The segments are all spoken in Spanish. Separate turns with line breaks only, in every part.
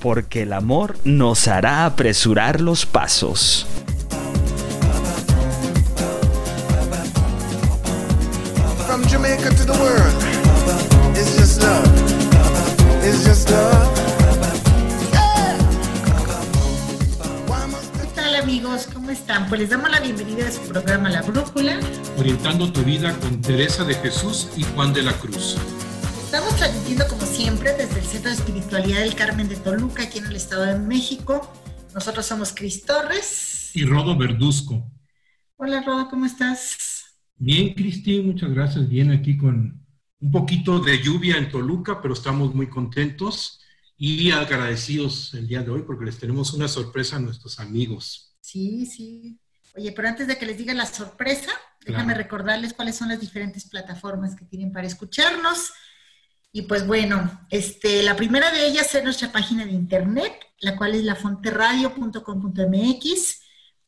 Porque el amor nos hará apresurar los pasos.
From Jamaica to the world, it's just love. It's just love.
¿Qué tal amigos? ¿Cómo están? Pues les damos la bienvenida a su programa La Brújula.
Orientando tu vida con Teresa de Jesús y Juan de la Cruz.
Estamos transmitiendo como siempre desde el Centro de Espiritualidad del Carmen de Toluca, aquí en el Estado de México. Nosotros somos Cris Torres.
Y Rodo Verduzco.
Hola Rodo, ¿cómo estás?
Bien, Cristi, muchas gracias. Bien aquí con un poquito de lluvia en Toluca, pero estamos muy contentos y agradecidos el día de hoy porque les tenemos una sorpresa a nuestros amigos.
Sí, sí. Oye, pero antes de que les diga la sorpresa, déjame
Claro.
recordarles cuáles son las diferentes plataformas que tienen para escucharnos. Y pues bueno, este, la primera de ellas es nuestra página de internet, la cual es lafonterradio.com.mx.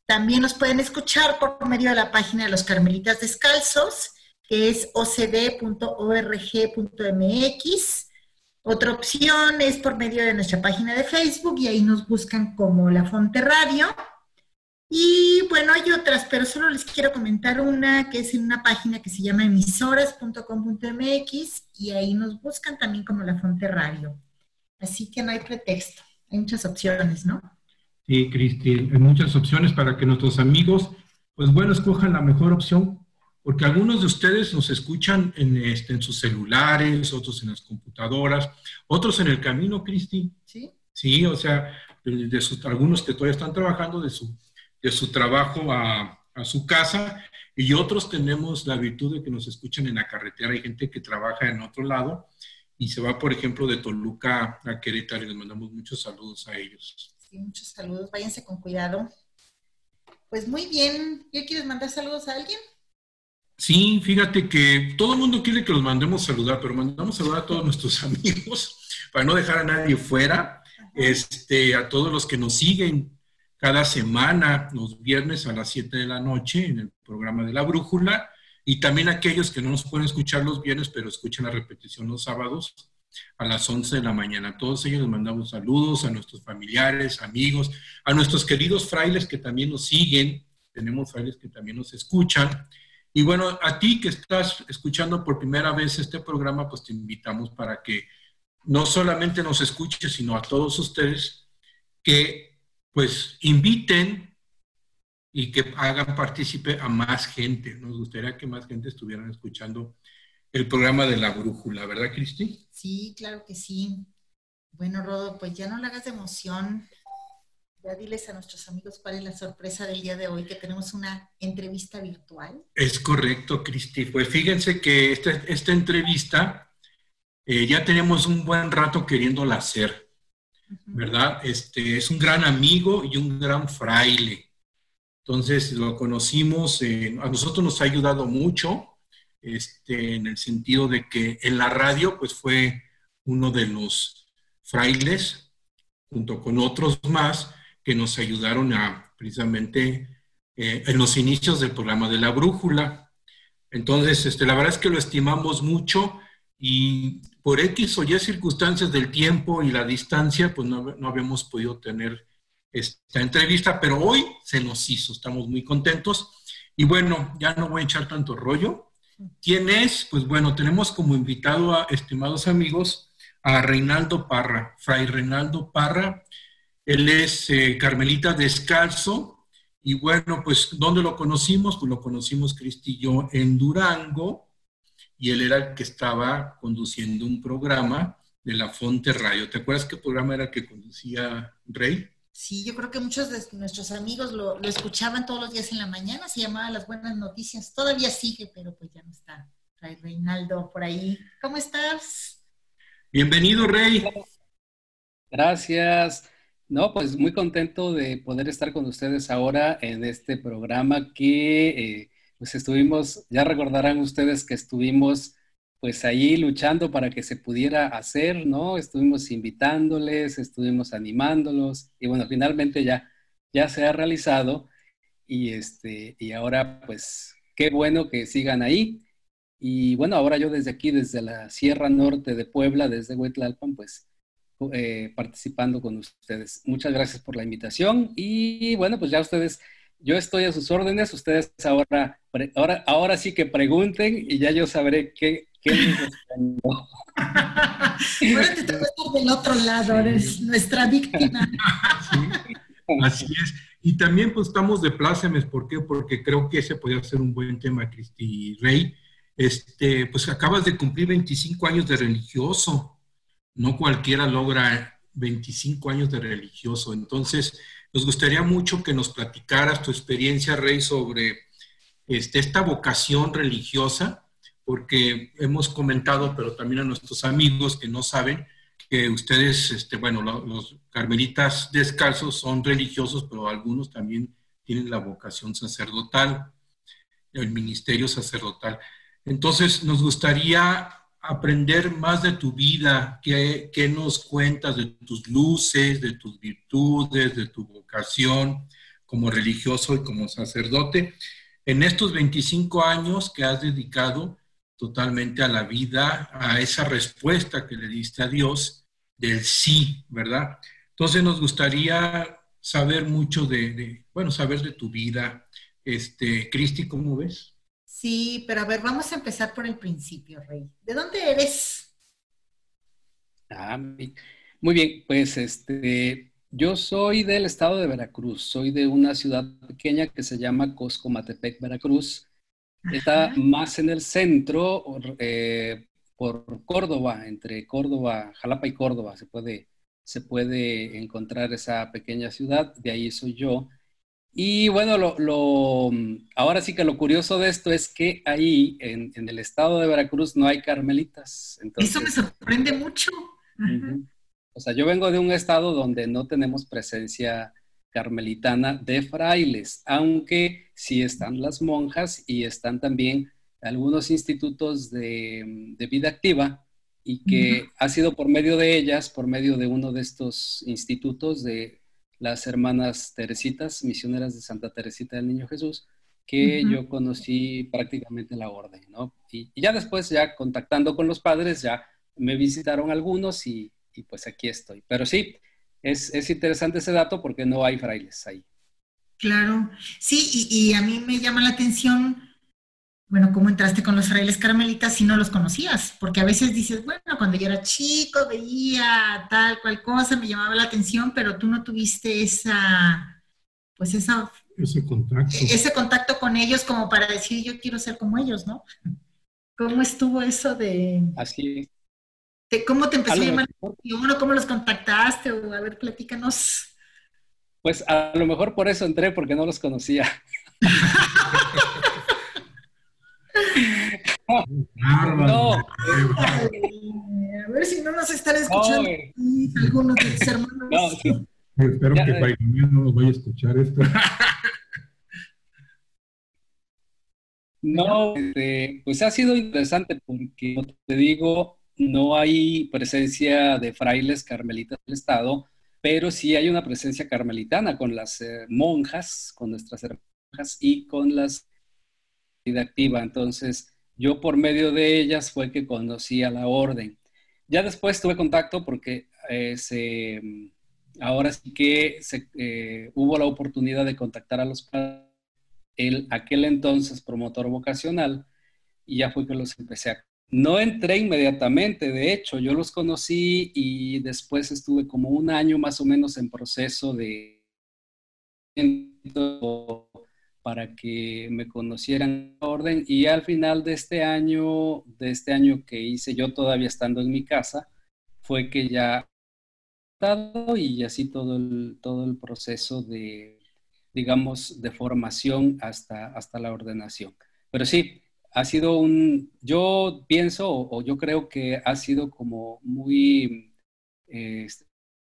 También nos pueden escuchar por medio de la página de los Carmelitas Descalzos, que es ocd.org.mx. Otra opción es por medio de nuestra página de Facebook y ahí nos buscan como La Fonte Radio. Y bueno, hay otras, pero solo les quiero comentar una que es en una página que se llama emisoras.com.mx y ahí nos buscan también como La Fonte Radio. Así que no hay pretexto, hay muchas opciones, ¿no?
Sí, Cristi, hay muchas opciones para que nuestros amigos, pues bueno, escojan la mejor opción, porque algunos de ustedes nos escuchan en, este, en sus celulares, otros en las computadoras, otros en el camino, Cristi.
Sí.
Sí, o sea, de, de sus- algunos que todavía están trabajando de su, de su trabajo a, a su casa y otros tenemos la virtud de que nos escuchan en la carretera. Hay gente que trabaja en otro lado y se va, por ejemplo, de Toluca a Querétaro y les mandamos muchos saludos a ellos.
Sí, muchos saludos, váyanse con cuidado. Pues muy bien, ¿ya quieres mandar saludos a alguien?
Sí, fíjate que todo el mundo quiere que los mandemos saludar, pero mandamos saludar a todos nuestros amigos para no dejar a nadie fuera. Este, a todos los que nos siguen cada semana, los viernes a las 7 de la noche en el programa de La Brújula, y también aquellos que no nos pueden escuchar los viernes, pero escuchan la repetición los sábados a las 11 de la mañana. A todos ellos les mandamos saludos, a nuestros familiares, amigos, a nuestros queridos frailes que también nos siguen. Tenemos frailes que también nos escuchan. Y bueno, a ti que estás escuchando por primera vez este programa, pues te invitamos para que no solamente nos escuches, sino a todos ustedes que pues inviten y que hagan partícipe a más gente. Nos gustaría que más gente estuvieran escuchando el programa de la brújula, ¿verdad, Cristi?
Sí, claro que sí. Bueno, Rodo, pues ya no le hagas de emoción. Ya diles a nuestros amigos cuál es la sorpresa del día de hoy, que tenemos una entrevista virtual.
Es correcto, Cristi. Pues fíjense que esta, esta entrevista eh, ya tenemos un buen rato queriéndola hacer. ¿Verdad? Este es un gran amigo y un gran fraile. Entonces lo conocimos, eh, a nosotros nos ha ayudado mucho, este, en el sentido de que en la radio, pues fue uno de los frailes, junto con otros más, que nos ayudaron a precisamente eh, en los inicios del programa de la brújula. Entonces, este, la verdad es que lo estimamos mucho y por X o Y circunstancias del tiempo y la distancia, pues no, no habíamos podido tener esta entrevista, pero hoy se nos hizo, estamos muy contentos. Y bueno, ya no voy a echar tanto rollo. ¿Quién es? Pues bueno, tenemos como invitado a, estimados amigos, a Reinaldo Parra, Fray Reinaldo Parra. Él es eh, Carmelita Descalzo. Y bueno, pues, ¿dónde lo conocimos? Pues lo conocimos Cristi yo en Durango y él era el que estaba conduciendo un programa de la Fonte Radio. ¿Te acuerdas qué programa era el que conducía Rey?
Sí, yo creo que muchos de nuestros amigos lo, lo escuchaban todos los días en la mañana, se llamaba Las Buenas Noticias. Todavía sigue, pero pues ya no está. Fray Reinaldo por ahí. ¿Cómo estás?
Bienvenido, Rey.
Gracias.
No, pues muy contento de poder estar con ustedes ahora en este programa que eh, pues estuvimos, ya recordarán ustedes que estuvimos pues ahí luchando para que se pudiera hacer, ¿no? Estuvimos invitándoles, estuvimos animándolos y bueno, finalmente ya, ya se ha realizado y, este, y ahora pues qué bueno que sigan ahí. Y bueno, ahora yo desde aquí, desde la Sierra Norte de Puebla, desde Huetlalpan, pues eh, participando con ustedes. Muchas gracias por la invitación y bueno, pues ya ustedes, yo estoy a sus órdenes, ustedes ahora, ahora, ahora sí que pregunten y ya yo sabré qué, qué les respondo.
Ahora te toca estar del otro lado, eres nuestra víctima.
así es. Y también pues estamos de plácemes, ¿por qué? Porque creo que ese podría ser un buen tema, Cristi Rey. Este, pues acabas de cumplir 25 años de religioso no cualquiera logra 25 años de religioso. Entonces, nos gustaría mucho que nos platicaras tu experiencia, Rey, sobre este, esta vocación religiosa, porque hemos comentado, pero también a nuestros amigos que no saben, que ustedes, este, bueno, los carmelitas descalzos son religiosos, pero algunos también tienen la vocación sacerdotal, el ministerio sacerdotal. Entonces, nos gustaría aprender más de tu vida, qué, nos cuentas de tus luces, de tus virtudes, de tu vocación como religioso y como sacerdote, en estos 25 años que has dedicado totalmente a la vida, a esa respuesta que le diste a Dios del sí, ¿verdad? Entonces nos gustaría saber mucho de, bueno, saber de tu vida. Este, Cristi, ¿cómo ves?
Sí, pero a ver, vamos a empezar por el principio, Rey. ¿De dónde eres?
Ah, muy bien, pues este, yo soy del estado de Veracruz, soy de una ciudad pequeña que se llama Coscomatepec, Veracruz. Está más en el centro, eh, por Córdoba, entre Córdoba, Jalapa y Córdoba, se puede, se puede encontrar esa pequeña ciudad, de ahí soy yo. Y bueno, lo, ahora sí que lo curioso de esto es que ahí en, el estado de Veracruz no hay carmelitas.
Eso me sorprende mucho.
O sea, yo vengo de un estado donde no tenemos presencia carmelitana de frailes, aunque sí están las monjas y están también algunos institutos de, vida activa y que ha sido por medio de ellas, por medio de uno de estos institutos de las hermanas Teresitas, misioneras de Santa Teresita del Niño Jesús, que yo conocí prácticamente la orden, ¿no? Y, ya después, ya contactando con los padres, ya me visitaron algunos y, pues aquí estoy. Pero sí, es, es, interesante ese dato porque no hay frailes ahí.
Claro, sí, y, y a mí me llama la atención bueno, ¿cómo entraste con los frailes carmelitas si no los conocías? Porque a veces dices, bueno, cuando yo era chico veía tal cual cosa, me llamaba la atención, pero tú no tuviste esa, pues esa...
Ese contacto.
Ese contacto con ellos como para decir, yo quiero ser como ellos, ¿no? ¿Cómo estuvo eso de...
Así.
¿Cómo te empezó a, llamar la atención cómo los contactaste? O a ver, platícanos.
Pues a lo mejor por eso entré, porque no los conocía.
No. A ver si no nos están escuchando algunos de tus hermanos.
No, Espero que eh. no nos vaya a escuchar esto.
No, este, pues ha sido interesante porque, como te digo, no hay presencia de frailes carmelitas del Estado, pero sí hay una presencia carmelitana con las eh, monjas, con nuestras hermanas y con las vida activa. Entonces, yo por medio de ellas fue que conocí a la orden. Ya después tuve contacto porque eh, se, ahora sí que se, eh, hubo la oportunidad de contactar a los aquel entonces promotor vocacional, y ya fue que los empecé a... No entré inmediatamente, de hecho, yo los conocí y después estuve como un año más o menos en proceso de para que me conocieran en orden y al final de este año, de este año que hice yo todavía estando en mi casa, fue que ya y así todo el, todo el proceso de, digamos, de formación hasta, hasta la ordenación. Pero sí, ha sido un, yo pienso o, yo creo que ha sido como muy, este,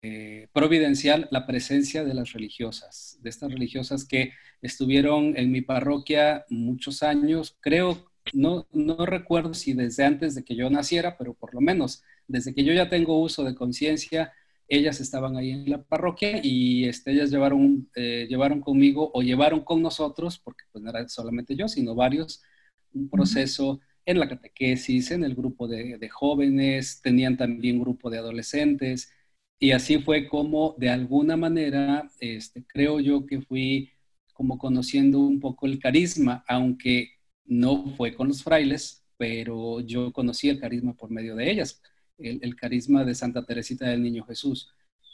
eh, providencial la presencia de las religiosas, de estas religiosas que estuvieron en mi parroquia muchos años, creo, no, no recuerdo si desde antes de que yo naciera, pero por lo menos desde que yo ya tengo uso de conciencia, ellas estaban ahí en la parroquia y este, ellas llevaron, eh, llevaron conmigo o llevaron con nosotros, porque pues no era solamente yo, sino varios, un proceso en la catequesis, en el grupo de, de jóvenes, tenían también grupo de adolescentes, y así fue como de alguna manera, este, creo yo que fui como conociendo un poco el carisma, aunque no fue con los frailes, pero yo conocí el carisma por medio de ellas el, carisma de Santa Teresita del Niño Jesús,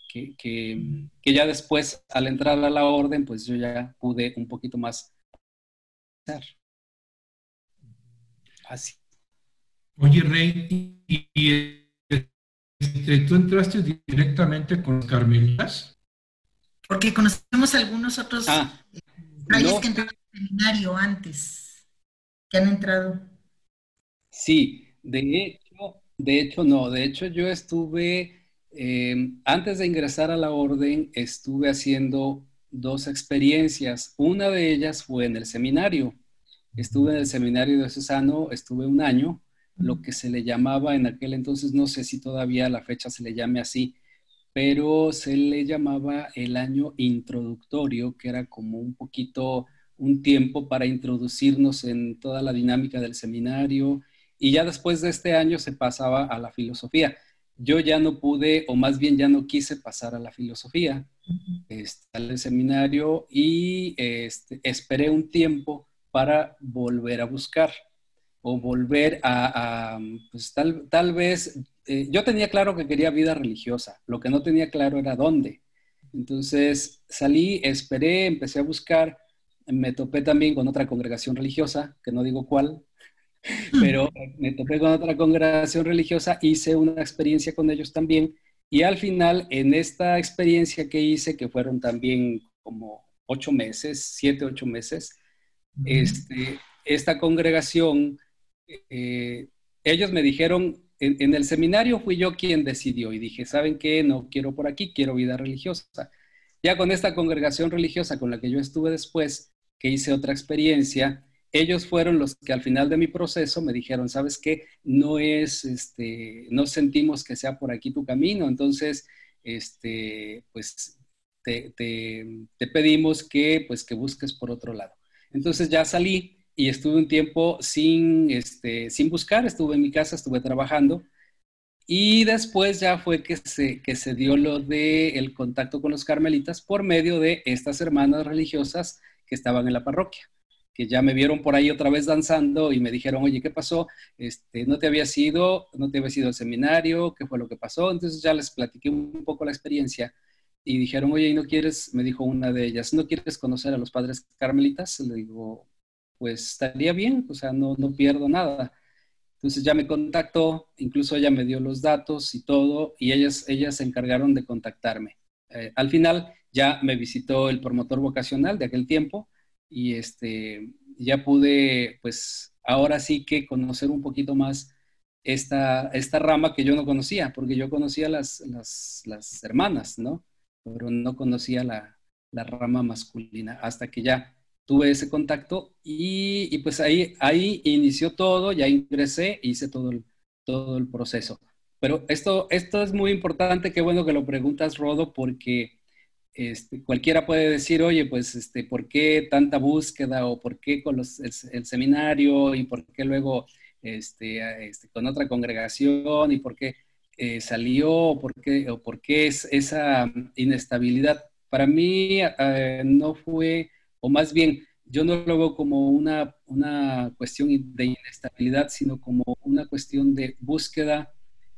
que, que, ya después, al entrar a la orden, pues yo ya pude un poquito más.
Así. Oye, Rey, ¿y, tú entraste directamente con los carmelitas?
Porque conocemos algunos otros ah, que entraron al seminario antes, que han entrado.
Sí, de de hecho, no, de hecho yo estuve, eh, antes de ingresar a la orden, estuve haciendo dos experiencias. Una de ellas fue en el seminario. Estuve en el seminario de Cesano, estuve un año, lo que se le llamaba en aquel entonces, no sé si todavía la fecha se le llame así, pero se le llamaba el año introductorio, que era como un poquito un tiempo para introducirnos en toda la dinámica del seminario y ya después de este año se pasaba a la filosofía. Yo ya no pude, o más bien ya no quise pasar a la filosofía, este, al seminario, y este, esperé un tiempo para volver a buscar o volver a, pues tal, tal vez, eh, yo tenía claro que quería vida religiosa, lo que no tenía claro era dónde. Entonces salí, esperé, empecé a buscar, me topé también con otra congregación religiosa, que no digo cuál, pero me topé con otra congregación religiosa, hice una experiencia con ellos también y al final en esta experiencia que hice, que fueron también como ocho meses, siete, ocho meses, este, esta congregación, eh, ellos me dijeron, en, el seminario fui yo quien decidió y dije, ¿saben qué? No quiero por aquí, quiero vida religiosa. Ya con esta congregación religiosa con la que yo estuve después, que hice otra experiencia, ellos fueron los que al final de mi proceso me dijeron, sabes qué, no es, este, no sentimos que sea por aquí tu camino, entonces, este, pues te, pedimos que, pues, que busques por otro lado. Entonces ya salí y estuve un tiempo sin, este, sin buscar, estuve en mi casa, estuve trabajando y después ya fue que se, que se dio lo del el contacto con los carmelitas por medio de estas hermanas religiosas que estaban en la parroquia que ya me vieron por ahí otra vez danzando y me dijeron, oye, ¿qué pasó? Este, ¿No te había ido? ¿No te había ido al seminario? ¿Qué fue lo que pasó? Entonces ya les platiqué un poco la experiencia y dijeron, oye, ¿y no quieres? Me dijo una de ellas, ¿no quieres conocer a los padres carmelitas? Le digo, pues estaría bien, o sea, no, no pierdo nada. Entonces ya me contactó, incluso ella me dio los datos y todo, y ellas, ellas se encargaron de contactarme. Eh, al final ya me visitó el promotor vocacional de aquel tiempo, y este, ya pude, pues ahora sí que conocer un poquito más esta, esta rama que yo no conocía, porque yo conocía las, las, las hermanas, ¿no? Pero no conocía la, la, rama masculina hasta que ya tuve ese contacto y, y, pues ahí, ahí inició todo, ya ingresé, hice todo el, todo el proceso. Pero esto, esto es muy importante, qué bueno que lo preguntas, Rodo, porque este, cualquiera puede decir, oye, pues, este, ¿por qué tanta búsqueda o por qué con los, el, seminario y por qué luego este, este, con otra congregación y por qué eh, salió o por qué, o por qué es esa inestabilidad? Para mí eh, no fue, o más bien, yo no lo veo como una, una cuestión de inestabilidad, sino como una cuestión de búsqueda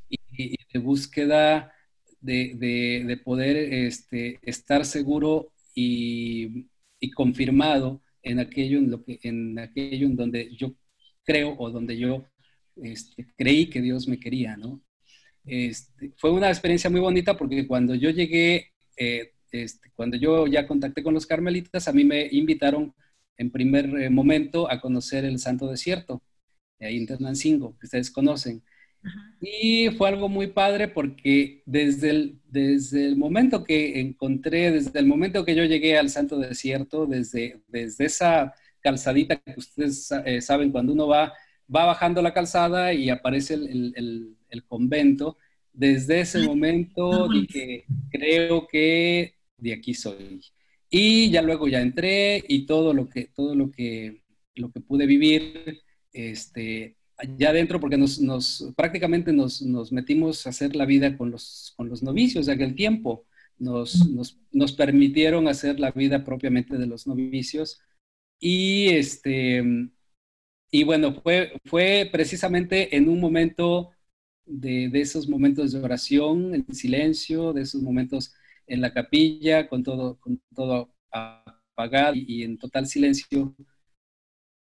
y de búsqueda de, poder este, estar seguro y, confirmado en aquello en, lo que, en aquello en donde yo creo o donde yo este, creí que Dios me quería, ¿no? Este, fue una experiencia muy bonita porque cuando yo llegué, eh, este, cuando yo ya contacté con los carmelitas, a mí me invitaron en primer eh, momento a conocer el Santo Desierto, ahí en Ternancingo, que ustedes conocen. Y fue algo muy padre porque desde el, desde el momento que encontré, desde el momento que yo llegué al Santo Desierto, desde, desde esa calzadita que ustedes eh, saben, cuando uno va, va bajando la calzada y aparece el, el, el convento, desde ese momento dije, creo que de aquí soy. Y ya luego ya entré y todo lo que, todo lo que, lo que pude vivir, este, ya adentro, porque nos, nos prácticamente nos, nos, metimos a hacer la vida con los, con los novicios de aquel tiempo. Nos, nos, nos, permitieron hacer la vida propiamente de los novicios. Y, este, y bueno, fue, fue precisamente en un momento de, de, esos momentos de oración, en silencio, de esos momentos en la capilla, con todo, con todo apagado y, y en total silencio,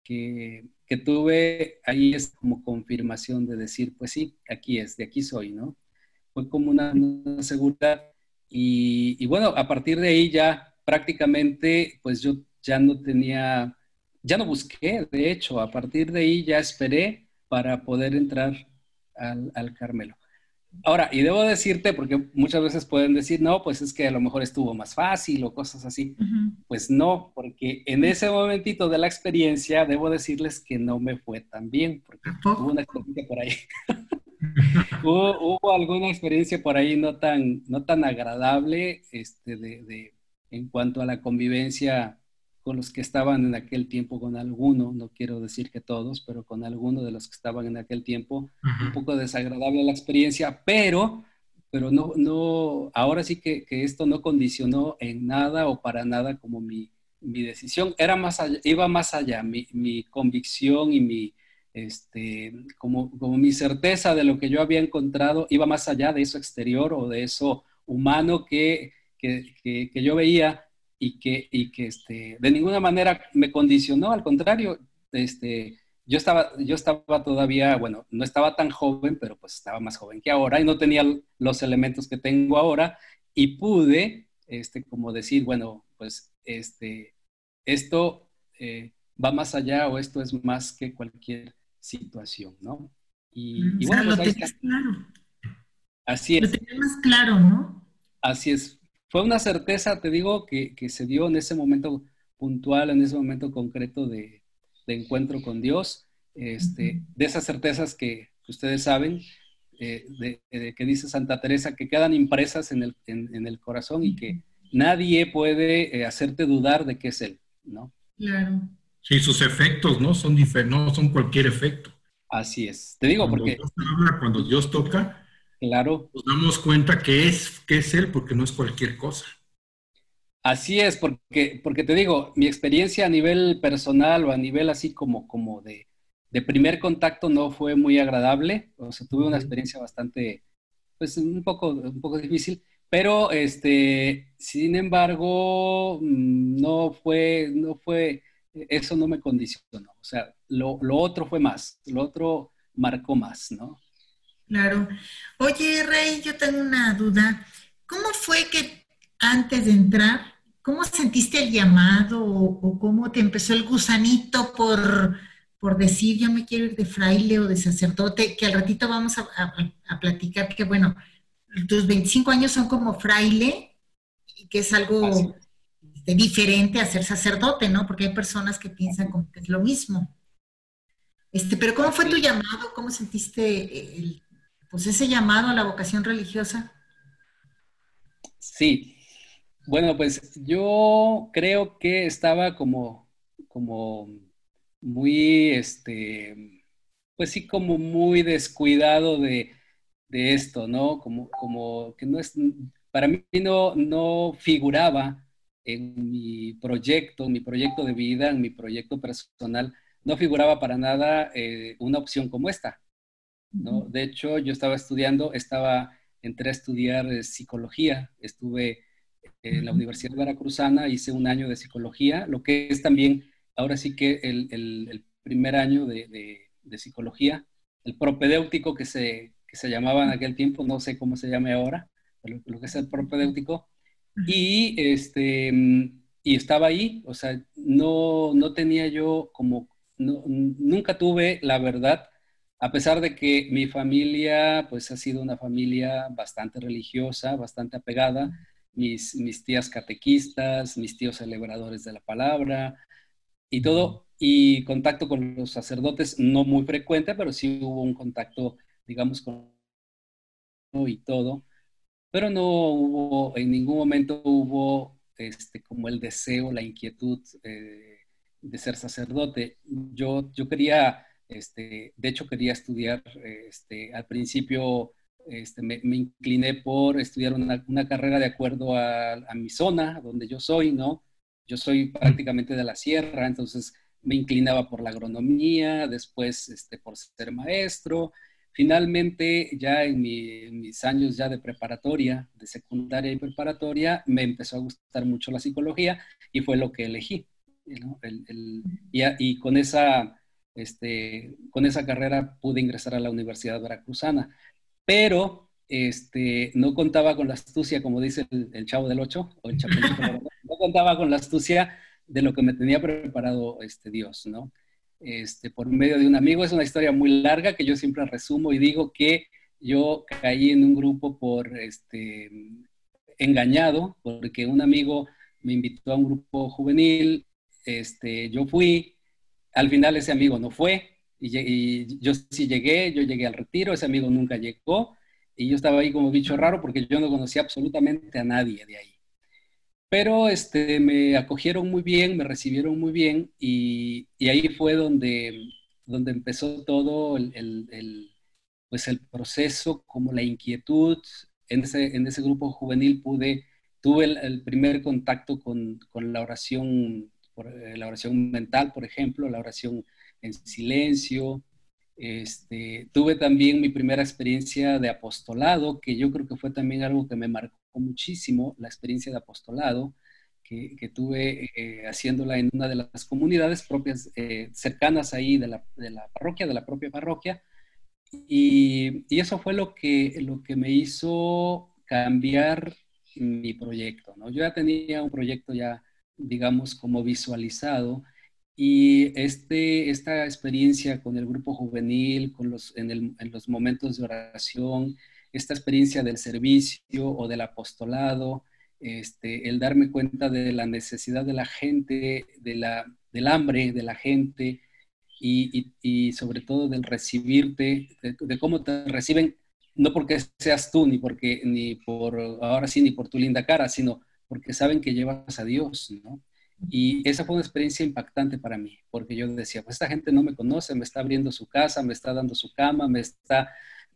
que, que tuve ahí es como confirmación de decir, pues sí, aquí es, de aquí soy, ¿no? Fue como una, seguridad y, y, bueno, a partir de ahí ya prácticamente, pues yo ya no tenía, ya no busqué, de hecho, a partir de ahí ya esperé para poder entrar al, al Carmelo. Ahora, y debo decirte, porque muchas veces pueden decir, no, pues es que a lo mejor estuvo más fácil o cosas así. Uh -huh. Pues no, porque en ese momentito de la experiencia, debo decirles que no me fue tan bien, porque hubo una experiencia por ahí. hubo, hubo, alguna experiencia por ahí no tan, no tan agradable este, de, de, en cuanto a la convivencia con los que estaban en aquel tiempo, con alguno, no quiero decir que todos, pero con alguno de los que estaban en aquel tiempo, uh -huh. un poco desagradable la experiencia, pero, pero no, no, ahora sí que, que, esto no condicionó en nada o para nada como mi, mi decisión, era más allá, iba más allá, mi, mi convicción y mi, este, como, como mi certeza de lo que yo había encontrado iba más allá de eso exterior o de eso humano que, que, que, que yo veía y que, y que este, de ninguna manera me condicionó, al contrario, este, yo, estaba, yo estaba todavía, bueno, no estaba tan joven, pero pues estaba más joven que ahora y no tenía los elementos que tengo ahora y pude, este, como decir, bueno, pues este, esto eh, va más allá o esto es más que cualquier situación, ¿no?
Y, mm, y bueno, pues, lo claro.
Así es.
Lo tenés más claro, ¿no?
Así es fue una certeza, te digo, que, que, se dio en ese momento puntual, en ese momento concreto de, de encuentro con Dios, este, de esas certezas que, que ustedes saben, eh, de, de, que dice Santa Teresa, que quedan impresas en el, en, en el corazón y que nadie puede eh, hacerte dudar de que es Él, ¿no?
Claro.
Sí, sus efectos, ¿no? Son diferentes, no son cualquier efecto.
Así es. Te digo
cuando
porque...
Dios habla, cuando Dios toca,
Claro.
Nos damos cuenta que es, que es Él porque no es cualquier cosa.
Así es, porque, porque te digo, mi experiencia a nivel personal o a nivel así como, como de, de primer contacto no fue muy agradable. O sea, tuve una experiencia bastante, pues un poco, un poco difícil, pero este, sin embargo, mm, no fue, no fue, eso no me condicionó. O sea, lo, lo otro fue más, lo otro marcó más, ¿no?
Claro. Oye, Rey, yo tengo una duda. ¿Cómo fue que antes de entrar, cómo sentiste el llamado o, o cómo te empezó el gusanito por, por, decir yo me quiero ir de fraile o de sacerdote? Que al ratito vamos a, a, a platicar que, bueno, tus 25 años son como fraile, que es algo este, diferente a ser sacerdote, ¿no? Porque hay personas que piensan como que es lo mismo. Este, pero ¿cómo fue tu llamado? ¿Cómo sentiste el, pues ese llamado a la vocación religiosa?
Sí, bueno, pues yo creo que estaba como, como muy, este, pues sí, como muy descuidado de, de esto, ¿no? Como, como que no es, para mí no, no figuraba en mi proyecto, mi proyecto de vida, en mi proyecto personal, no figuraba para nada eh, una opción como esta. ¿No? De hecho, yo estaba estudiando, estaba, entré a estudiar eh, psicología, estuve en la Universidad Veracruzana, hice un año de psicología, lo que es también, ahora sí que el, el, el primer año de, de, de, psicología, el propedéutico que se, que se llamaba en aquel tiempo, no sé cómo se llame ahora, pero lo que es el propedéutico, y, este, y estaba ahí, o sea, no, no tenía yo como, no, nunca tuve la verdad a pesar de que mi familia pues ha sido una familia bastante religiosa, bastante apegada, mis, mis tías catequistas, mis tíos celebradores de la palabra y todo, y contacto con los sacerdotes no muy frecuente, pero sí hubo un contacto, digamos, con y todo, pero no hubo, en ningún momento hubo este, como el deseo, la inquietud eh, de ser sacerdote. Yo, yo quería, este, de hecho quería estudiar, este, al principio este, me, incliné por estudiar una, una carrera de acuerdo a, a, mi zona, donde yo soy, ¿no? Yo soy prácticamente de la sierra, entonces me inclinaba por la agronomía, después este, por ser maestro. Finalmente, ya en, mis años ya de preparatoria, de secundaria y preparatoria, me empezó a gustar mucho la psicología y fue lo que elegí. y, con, esa, este, con esa carrera pude ingresar a la Universidad Veracruzana, pero este, no contaba con la astucia, como dice el, chavo del 8, o el no contaba con la astucia de lo que me tenía preparado este Dios, ¿no? Este, por medio de un amigo. Es una historia muy larga que yo siempre resumo y digo que yo caí en un grupo por este, engañado, porque un amigo me invitó a un grupo juvenil, este, yo fui, al final ese amigo no fue, y, y, yo sí llegué, yo llegué al retiro, ese amigo nunca llegó, y yo estaba ahí como bicho raro porque yo no conocía absolutamente a nadie de ahí. Pero este, me acogieron muy bien, me recibieron muy bien y, ahí fue donde, donde empezó todo el, pues el proceso, como la inquietud. En ese, en ese grupo juvenil pude, tuve el, primer contacto con, con la oración, eh, la oración mental, por ejemplo, la oración en silencio. Este, tuve también mi primera experiencia de apostolado, que yo creo que fue también algo que me marcó muchísimo la experiencia de apostolado que, tuve eh, haciéndola en una de las comunidades propias, eh, cercanas ahí de la, de la, parroquia, de la propia parroquia. Y, y, eso fue lo que, lo que me hizo cambiar mi proyecto. ¿no? Yo ya tenía un proyecto ya, digamos, como visualizado. Y este, esta experiencia con el grupo juvenil, con los, en, el, en los momentos de oración, esta experiencia del servicio o del apostolado, este, el darme cuenta de la necesidad de la gente, de la, del hambre de la gente y, sobre todo del recibirte, de, cómo te reciben, no porque seas tú, ni porque, ni por, ahora sí, ni por tu linda cara, sino porque saben que llevas a Dios, ¿no? Y esa fue una experiencia impactante para mí, porque yo decía, pues esta gente no me conoce, me está abriendo su casa, me está dando su cama, me está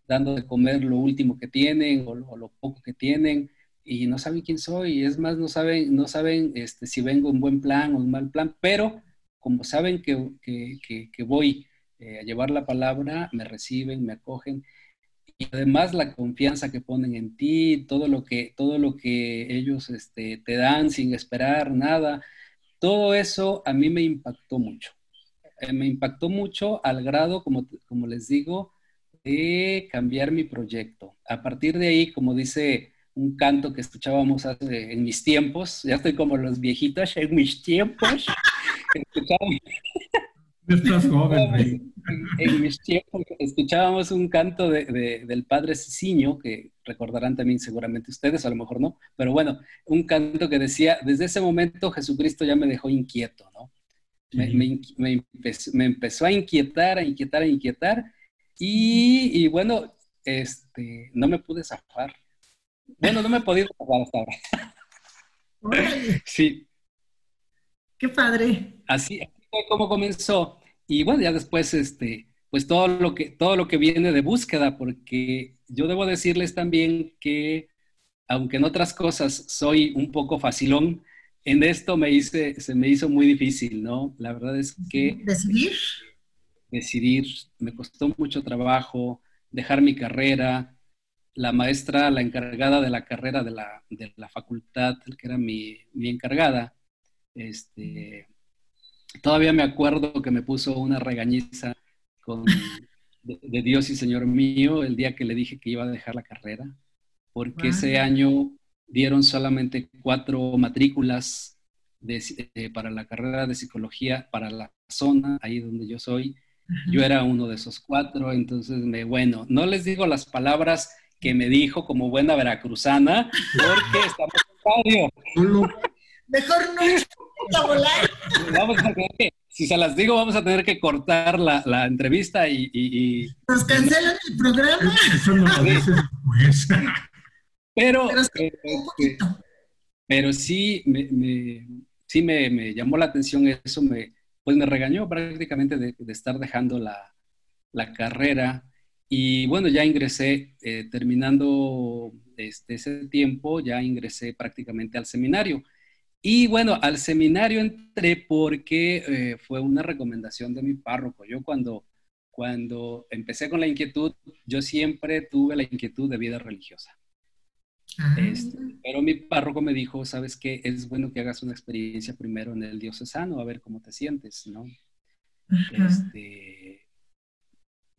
dando de comer lo último que tienen o, lo poco que tienen y no saben quién soy. Y es más, no saben, no saben este, si vengo en buen plan o en mal plan, pero como saben que, que, que, voy eh, a llevar la palabra, me reciben, me acogen. Y además la confianza que ponen en ti, todo lo que, todo lo que ellos este, te dan sin esperar nada, todo eso a mí me impactó mucho. Eh, me impactó mucho al grado, como, como les digo, de cambiar mi proyecto. A partir de ahí, como dice un canto que escuchábamos hace, en mis tiempos, ya estoy como los viejitos, en mis tiempos,
Estás joven,
en, mis tiempos escuchábamos un canto de, del padre Ciciño, que recordarán también seguramente ustedes, a lo mejor no, pero bueno, un canto que decía, desde ese momento Jesucristo ya me dejó inquieto, ¿no? Me, me, me empezó a inquietar, a inquietar, a inquietar, y, bueno, este, no me pude zafar. Bueno, no me he podido zafar hasta ahora. sí.
Qué padre.
Así, fue como comenzó. Y bueno, ya después, este, pues todo lo que, todo lo que viene de búsqueda, porque yo debo decirles también que, aunque en otras cosas soy un poco facilón, en esto me hice, se me hizo muy difícil, ¿no? La verdad es que...
¿Decidir?
decidir, me costó mucho trabajo dejar mi carrera. La maestra, la encargada de la carrera de la, de la facultad, que era mi, mi encargada, este, todavía me acuerdo que me puso una regañiza con, de, Dios y Señor mío el día que le dije que iba a dejar la carrera, porque ese año dieron solamente cuatro matrículas de, para la carrera de psicología para la zona, ahí donde yo soy, Yo era uno de esos cuatro, entonces me, bueno, no les digo las palabras que me dijo como buena veracruzana, porque estamos en radio.
Mejor no volar.
Vamos a tener que, si se las digo, vamos a tener que cortar la, la entrevista y, y, y,
Nos cancelan el programa.
Eso no lo dices después.
Pero,
Pero es
eh, este, pero sí, me, me- sí me, me llamó la atención eso, me, pues me regañó prácticamente de, de estar dejando la, la carrera. Y bueno, ya ingresé, eh, terminando este, ese tiempo, ya ingresé prácticamente al seminario. Y bueno, al seminario entré porque eh, fue una recomendación de mi párroco. Yo cuando, cuando empecé con la inquietud, yo siempre tuve la inquietud de vida religiosa.
Ah,
Este, pero mi párroco me dijo, sabes qué, es bueno que hagas una experiencia primero en el diocesano, a ver cómo te sientes, ¿no? Este,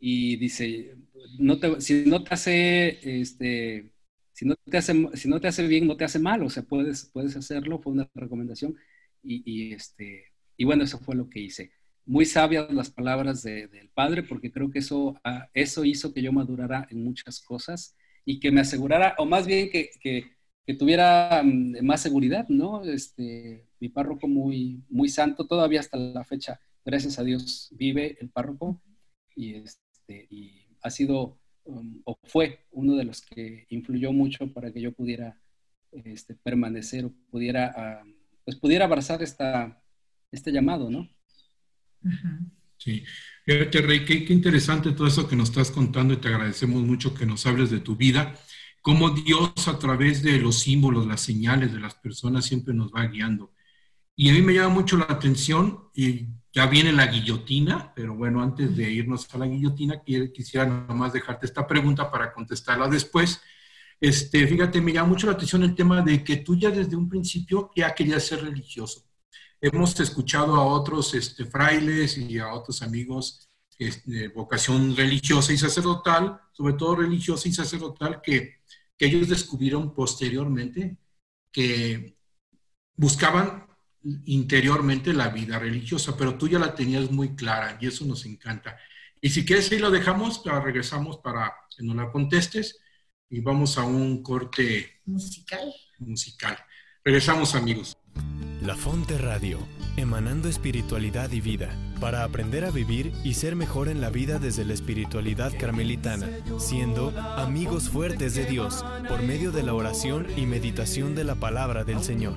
y dice, no te, si no te hace, este, si no te hace, si no te hace bien, no te hace mal, o sea, puedes, puedes hacerlo, fue una recomendación, y, y, este, y bueno, eso fue lo que hice. Muy sabias las palabras de- del padre, porque creo que eso, ah, eso hizo que yo madurara en muchas cosas y que me asegurara, o más bien que, que, que tuviera mm, más seguridad, ¿no? Este, mi párroco muy, muy santo, todavía hasta la fecha, gracias a Dios, vive el párroco y, este, y ha sido um, o fue uno de los que influyó mucho para que yo pudiera este, permanecer o pudiera, ah, pues pudiera abrazar esta, este llamado, ¿no?
Ajá.
Sí, fíjate, Rey, qué, qué interesante todo eso que nos estás contando y te agradecemos mucho que nos hables de tu vida, cómo Dios a través de los símbolos, las señales de las personas siempre nos va guiando. Y a mí me llama mucho la atención, y ya viene la guillotina, pero bueno, antes de irnos a la guillotina, qui- quisiera nomás dejarte esta pregunta para contestarla después. Este, fíjate, me llama mucho la atención el tema de que tú ya desde un principio ya querías ser religioso hemos escuchado a otros este, frailes y a otros amigos este, vocación religiosa y sacerdotal, sobre todo religiosa y sacerdotal, que, que ellos descubrieron posteriormente que buscaban interiormente la vida religiosa, pero tú ya la tenías muy clara y eso nos encanta. Y si quieres ahí lo dejamos, la regresamos para que nos la contestes y vamos a un corte
Musical.
musical. Regresamos amigos.
La Fonte Radio, emanando espiritualidad y vida, para aprender a vivir y ser mejor en la vida desde la espiritualidad carmelitana, siendo amigos fuertes de Dios por medio de la oración y meditación de la palabra del Señor.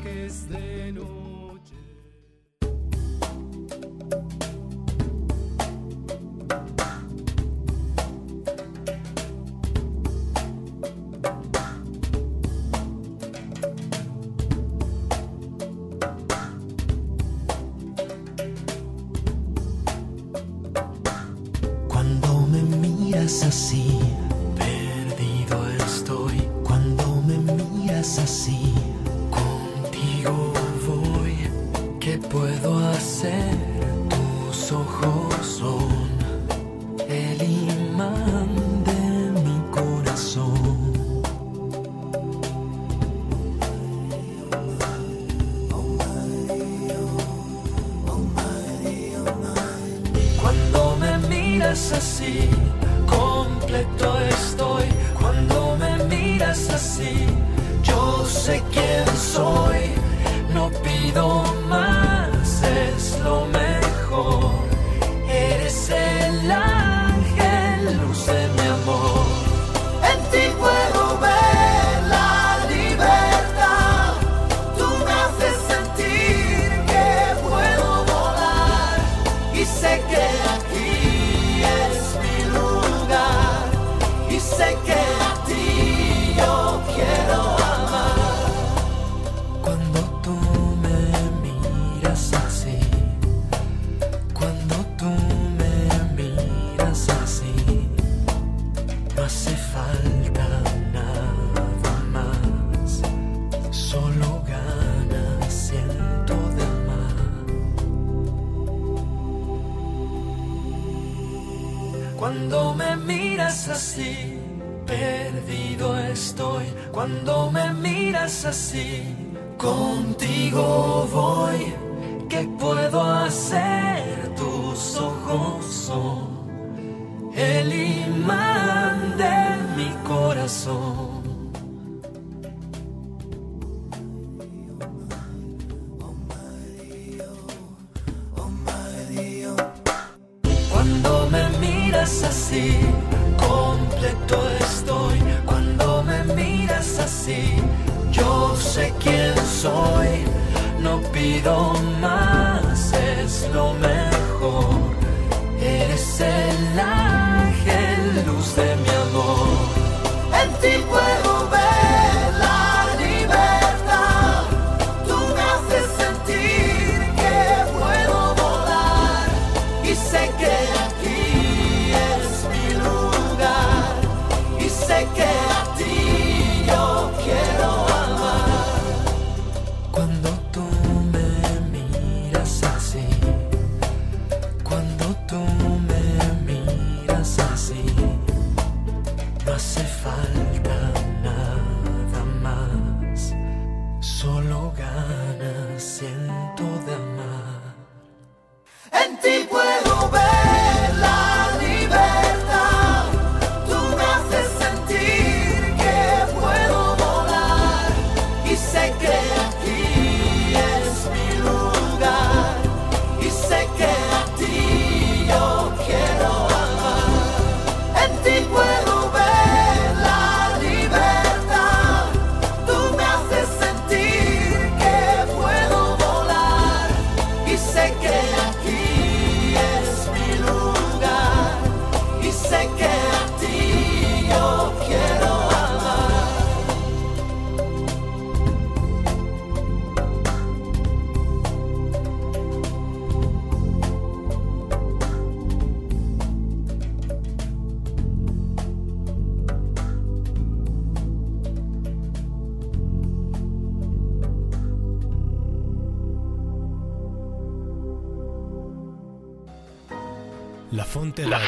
Solo ganas siento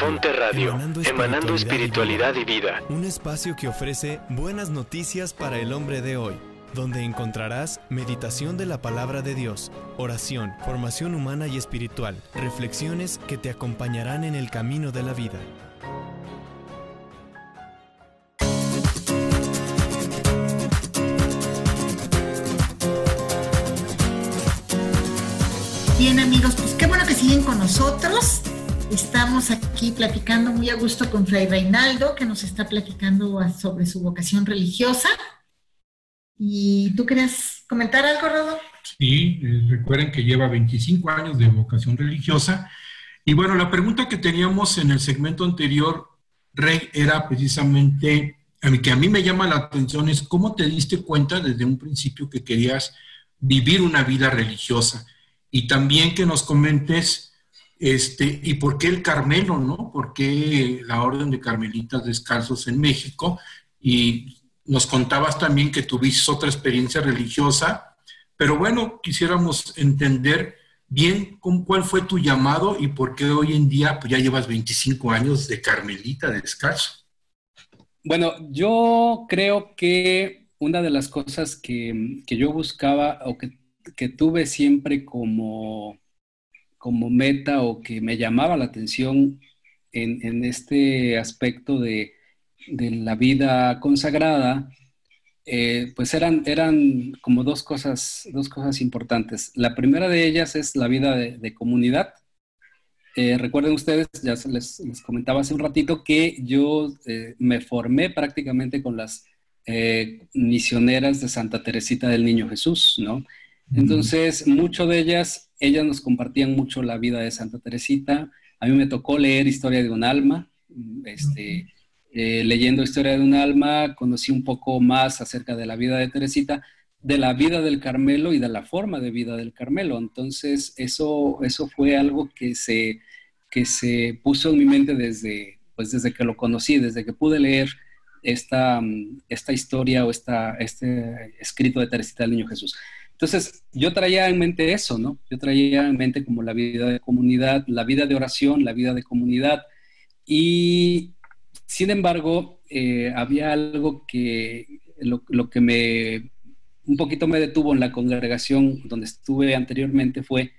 Fonte
La
Radio,
Radio, emanando espiritualidad y vida.
Un espacio que ofrece buenas noticias para el hombre de hoy, donde encontrarás meditación de la palabra de Dios, oración, formación humana y espiritual, reflexiones que te acompañarán en el camino de la vida.
Bien amigos, pues qué bueno que siguen con nosotros. Estamos aquí platicando muy a gusto con Fray Reinaldo, que nos está platicando sobre su vocación religiosa. ¿Y tú querías comentar algo, Rodo?
Sí, eh, recuerden que lleva 25 años de vocación religiosa. Y bueno, la pregunta que teníamos en el segmento anterior, Rey, era precisamente, que a mí me llama la atención, es cómo te diste cuenta desde un principio que querías vivir una vida religiosa. Y también que nos comentes, este, y por qué el Carmelo, ¿no? ¿Por qué la Orden de Carmelitas Descalzos en México? Y nos contabas también que tuviste otra experiencia religiosa pero bueno, quisiéramos entender bien cuál fue tu llamado y por qué hoy en día pues ya llevas 25 años de Carmelita descalzo.
Bueno, yo creo que una de las cosas que, que yo buscaba o que, que tuve siempre como, como meta o que me llamaba la atención en, este aspecto de, la vida consagrada, eh, pues eran, eran como dos cosas, dos cosas importantes. La primera de ellas es la vida de, comunidad. Eh, recuerden ustedes, ya les, comentaba hace un ratito, que yo eh, me formé prácticamente con las misioneras de Santa Teresita del Niño Jesús, ¿no? Entonces, mucho de ellas, ellas nos compartían mucho la vida de Santa Teresita. A mí me tocó leer Historia de un alma, este, eh, leyendo Historia de un alma, conocí un poco más acerca de la vida de Teresita, de la vida del Carmelo y de la forma de vida del Carmelo. Entonces, eso, eso fue algo que se, que se puso en mi mente desde, pues desde que lo conocí, desde que pude leer esta, mm, esta historia o esta, este escrito de Teresita del Niño Jesús. Entonces, yo traía en mente eso, ¿no? Yo traía en mente como la vida de comunidad, la vida de oración, la vida de comunidad. Y, sin embargo, eh, había algo que, lo, que me, un poquito me detuvo en la congregación donde estuve anteriormente fue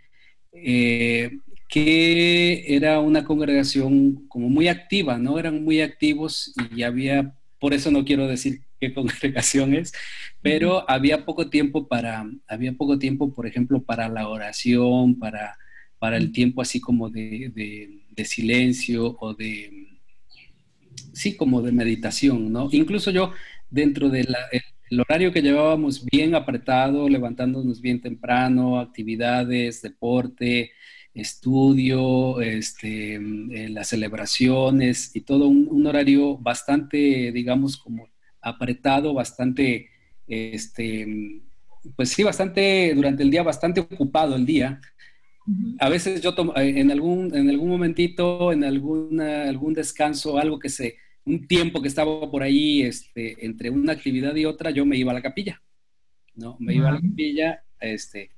eh, que era una congregación como muy activa, ¿no? Eran muy activos y había, por eso no quiero decir qué congregación es, pero había poco tiempo para, había poco tiempo, por ejemplo, para la oración, para, para el tiempo así como de, de silencio o de, sí, como de meditación, ¿no? Incluso yo, dentro del horario que llevábamos bien apretado, levantándonos bien temprano, actividades, deporte, estudio, este, eh, las celebraciones y todo un, horario bastante, digamos, como apretado, bastante, este, pues sí, bastante, durante el día, bastante ocupado el día. A veces yo tomo, eh, en algún, en algún momentito, en alguna, algún descanso, algo que se, un tiempo que estaba por ahí, este, entre una actividad y otra, yo me iba a la capilla, ¿no? Me iba a la capilla, este,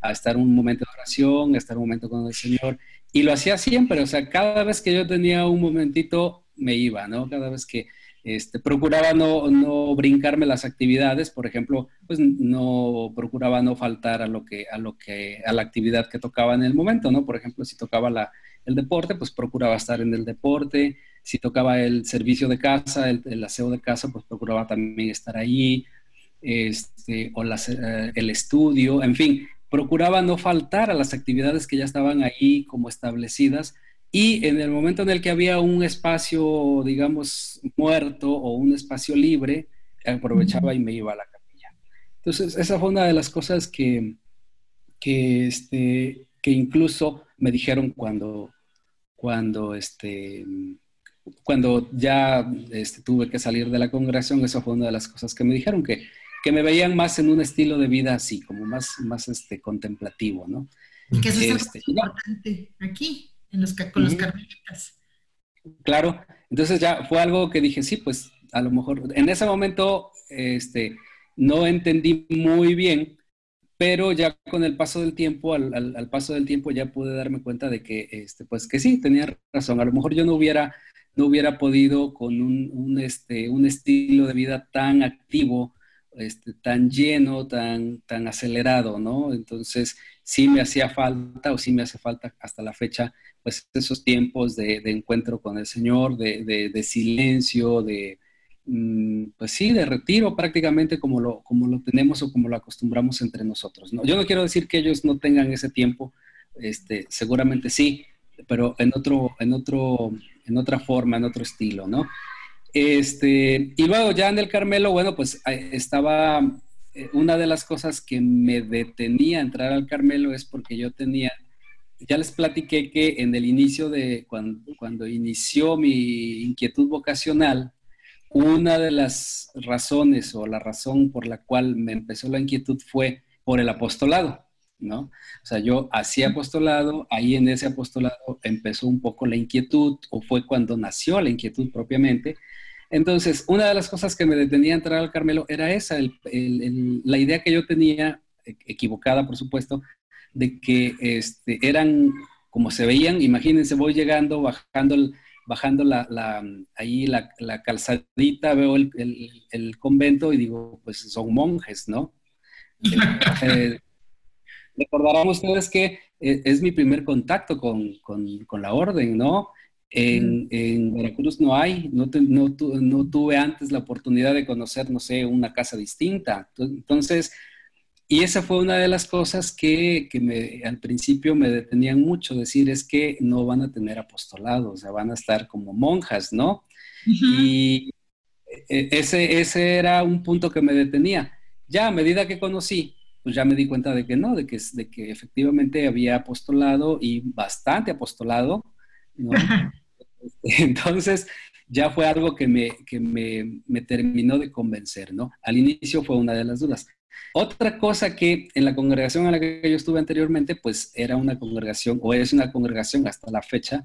a estar un momento de oración, a estar un momento con el Señor. Y lo hacía siempre, o sea, cada vez que yo tenía un momentito, me iba, ¿no? Cada vez que este, procuraba no, no brincarme las actividades, por ejemplo, pues no procuraba no faltar a lo que, a lo que, a la actividad que tocaba en el momento, ¿no? Por ejemplo, si tocaba la, el deporte, pues procuraba estar en el deporte, si tocaba el servicio de casa, el, aseo de casa, pues procuraba también estar ahí, este, o eh, el estudio, en fin, procuraba no faltar a las actividades que ya estaban ahí como establecidas y en el momento en el que había un espacio, digamos, muerto o un espacio libre, aprovechaba y me iba a la capilla. Entonces, esa fue una de las cosas que, que, este, que incluso me dijeron cuando, cuando, este, cuando ya este, tuve que salir de la congregación, esa fue una de las cosas que me dijeron, que que me veían más en un estilo de vida así, como más, más este, contemplativo, ¿no?
Que eso es este, importante aquí, en los, con los carmelitas.
Claro, entonces ya fue algo que dije, sí, pues a lo mejor en ese momento este, no entendí muy bien, pero ya con el paso del tiempo, al, al, paso del tiempo ya pude darme cuenta de que, este, pues que sí, tenía razón. A lo mejor yo no hubiera, no hubiera podido con un, un, este, un estilo de vida tan activo, este, tan lleno, tan, tan acelerado, ¿no? Entonces, sí me hacía falta o sí me hace falta hasta la fecha, pues esos tiempos de, encuentro con el Señor, de, silencio, de, mm, pues sí, de retiro prácticamente como lo, como lo tenemos o como lo acostumbramos entre nosotros, ¿no? Yo no quiero decir que ellos no tengan ese tiempo, este, seguramente sí, pero en otro, en otro, en otra forma, en otro estilo, ¿no? Este, y luego ya en el Carmelo, bueno, pues estaba, eh, una de las cosas que me detenía a entrar al Carmelo es porque yo tenía, ya les platiqué que en el inicio de, cuando, cuando inició mi inquietud vocacional, una de las razones o la razón por la cual me empezó la inquietud fue por el apostolado, ¿no? O sea, yo hacía apostolado, ahí en ese apostolado empezó un poco la inquietud, o fue cuando nació la inquietud propiamente, entonces, una de las cosas que me detenía a entrar al Carmelo era esa, la idea que yo tenía, e, equivocada por supuesto, de que este, eran como se veían, imagínense, voy llegando, bajando, bajando la, ahí la, calzadita, veo el, convento y digo, pues son monjes, ¿no? Eh, recordarán ustedes que eh, es mi primer contacto con, con la orden, ¿no? En, Veracruz no hay, no, no, tuve antes la oportunidad de conocer, no sé, una casa distinta. Entonces, y esa fue una de las cosas que, me, al principio me detenían mucho, decir es que no van a tener apostolados, o sea, van a estar como monjas, ¿no? Y e, ese, ese era un punto que me detenía. Ya a medida que conocí, pues ya me di cuenta de que no, de que, de que efectivamente había apostolado y bastante apostolado, ¿no? Entonces, ya fue algo que, me, que me, me, terminó de convencer, ¿no? Al inicio fue una de las dudas. Otra cosa que en la congregación a la que yo estuve anteriormente, pues era una congregación, o es una congregación hasta la fecha,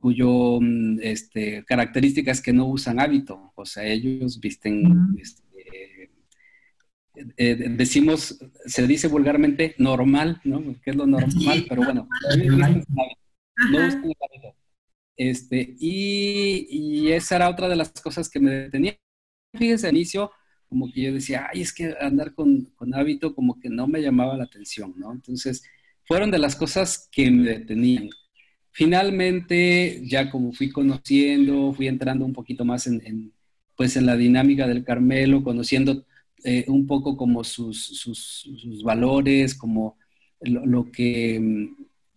cuyo mm, este, característica es que no usan hábito, o sea, ellos visten, este, eh, decimos, se dice vulgarmente normal, ¿no? Que es lo normal, pero bueno, no usan hábito. Este, y, esa era otra de las cosas que me detenía. Fíjense, al inicio, como que yo decía, ay, es que andar con, con, hábito como que no me llamaba la atención, ¿no? Entonces, fueron de las cosas que me detenían. Finalmente, ya como fui conociendo, fui entrando un poquito más en, pues en la dinámica del Carmelo, conociendo eh, un poco como sus, sus, valores, como lo, que,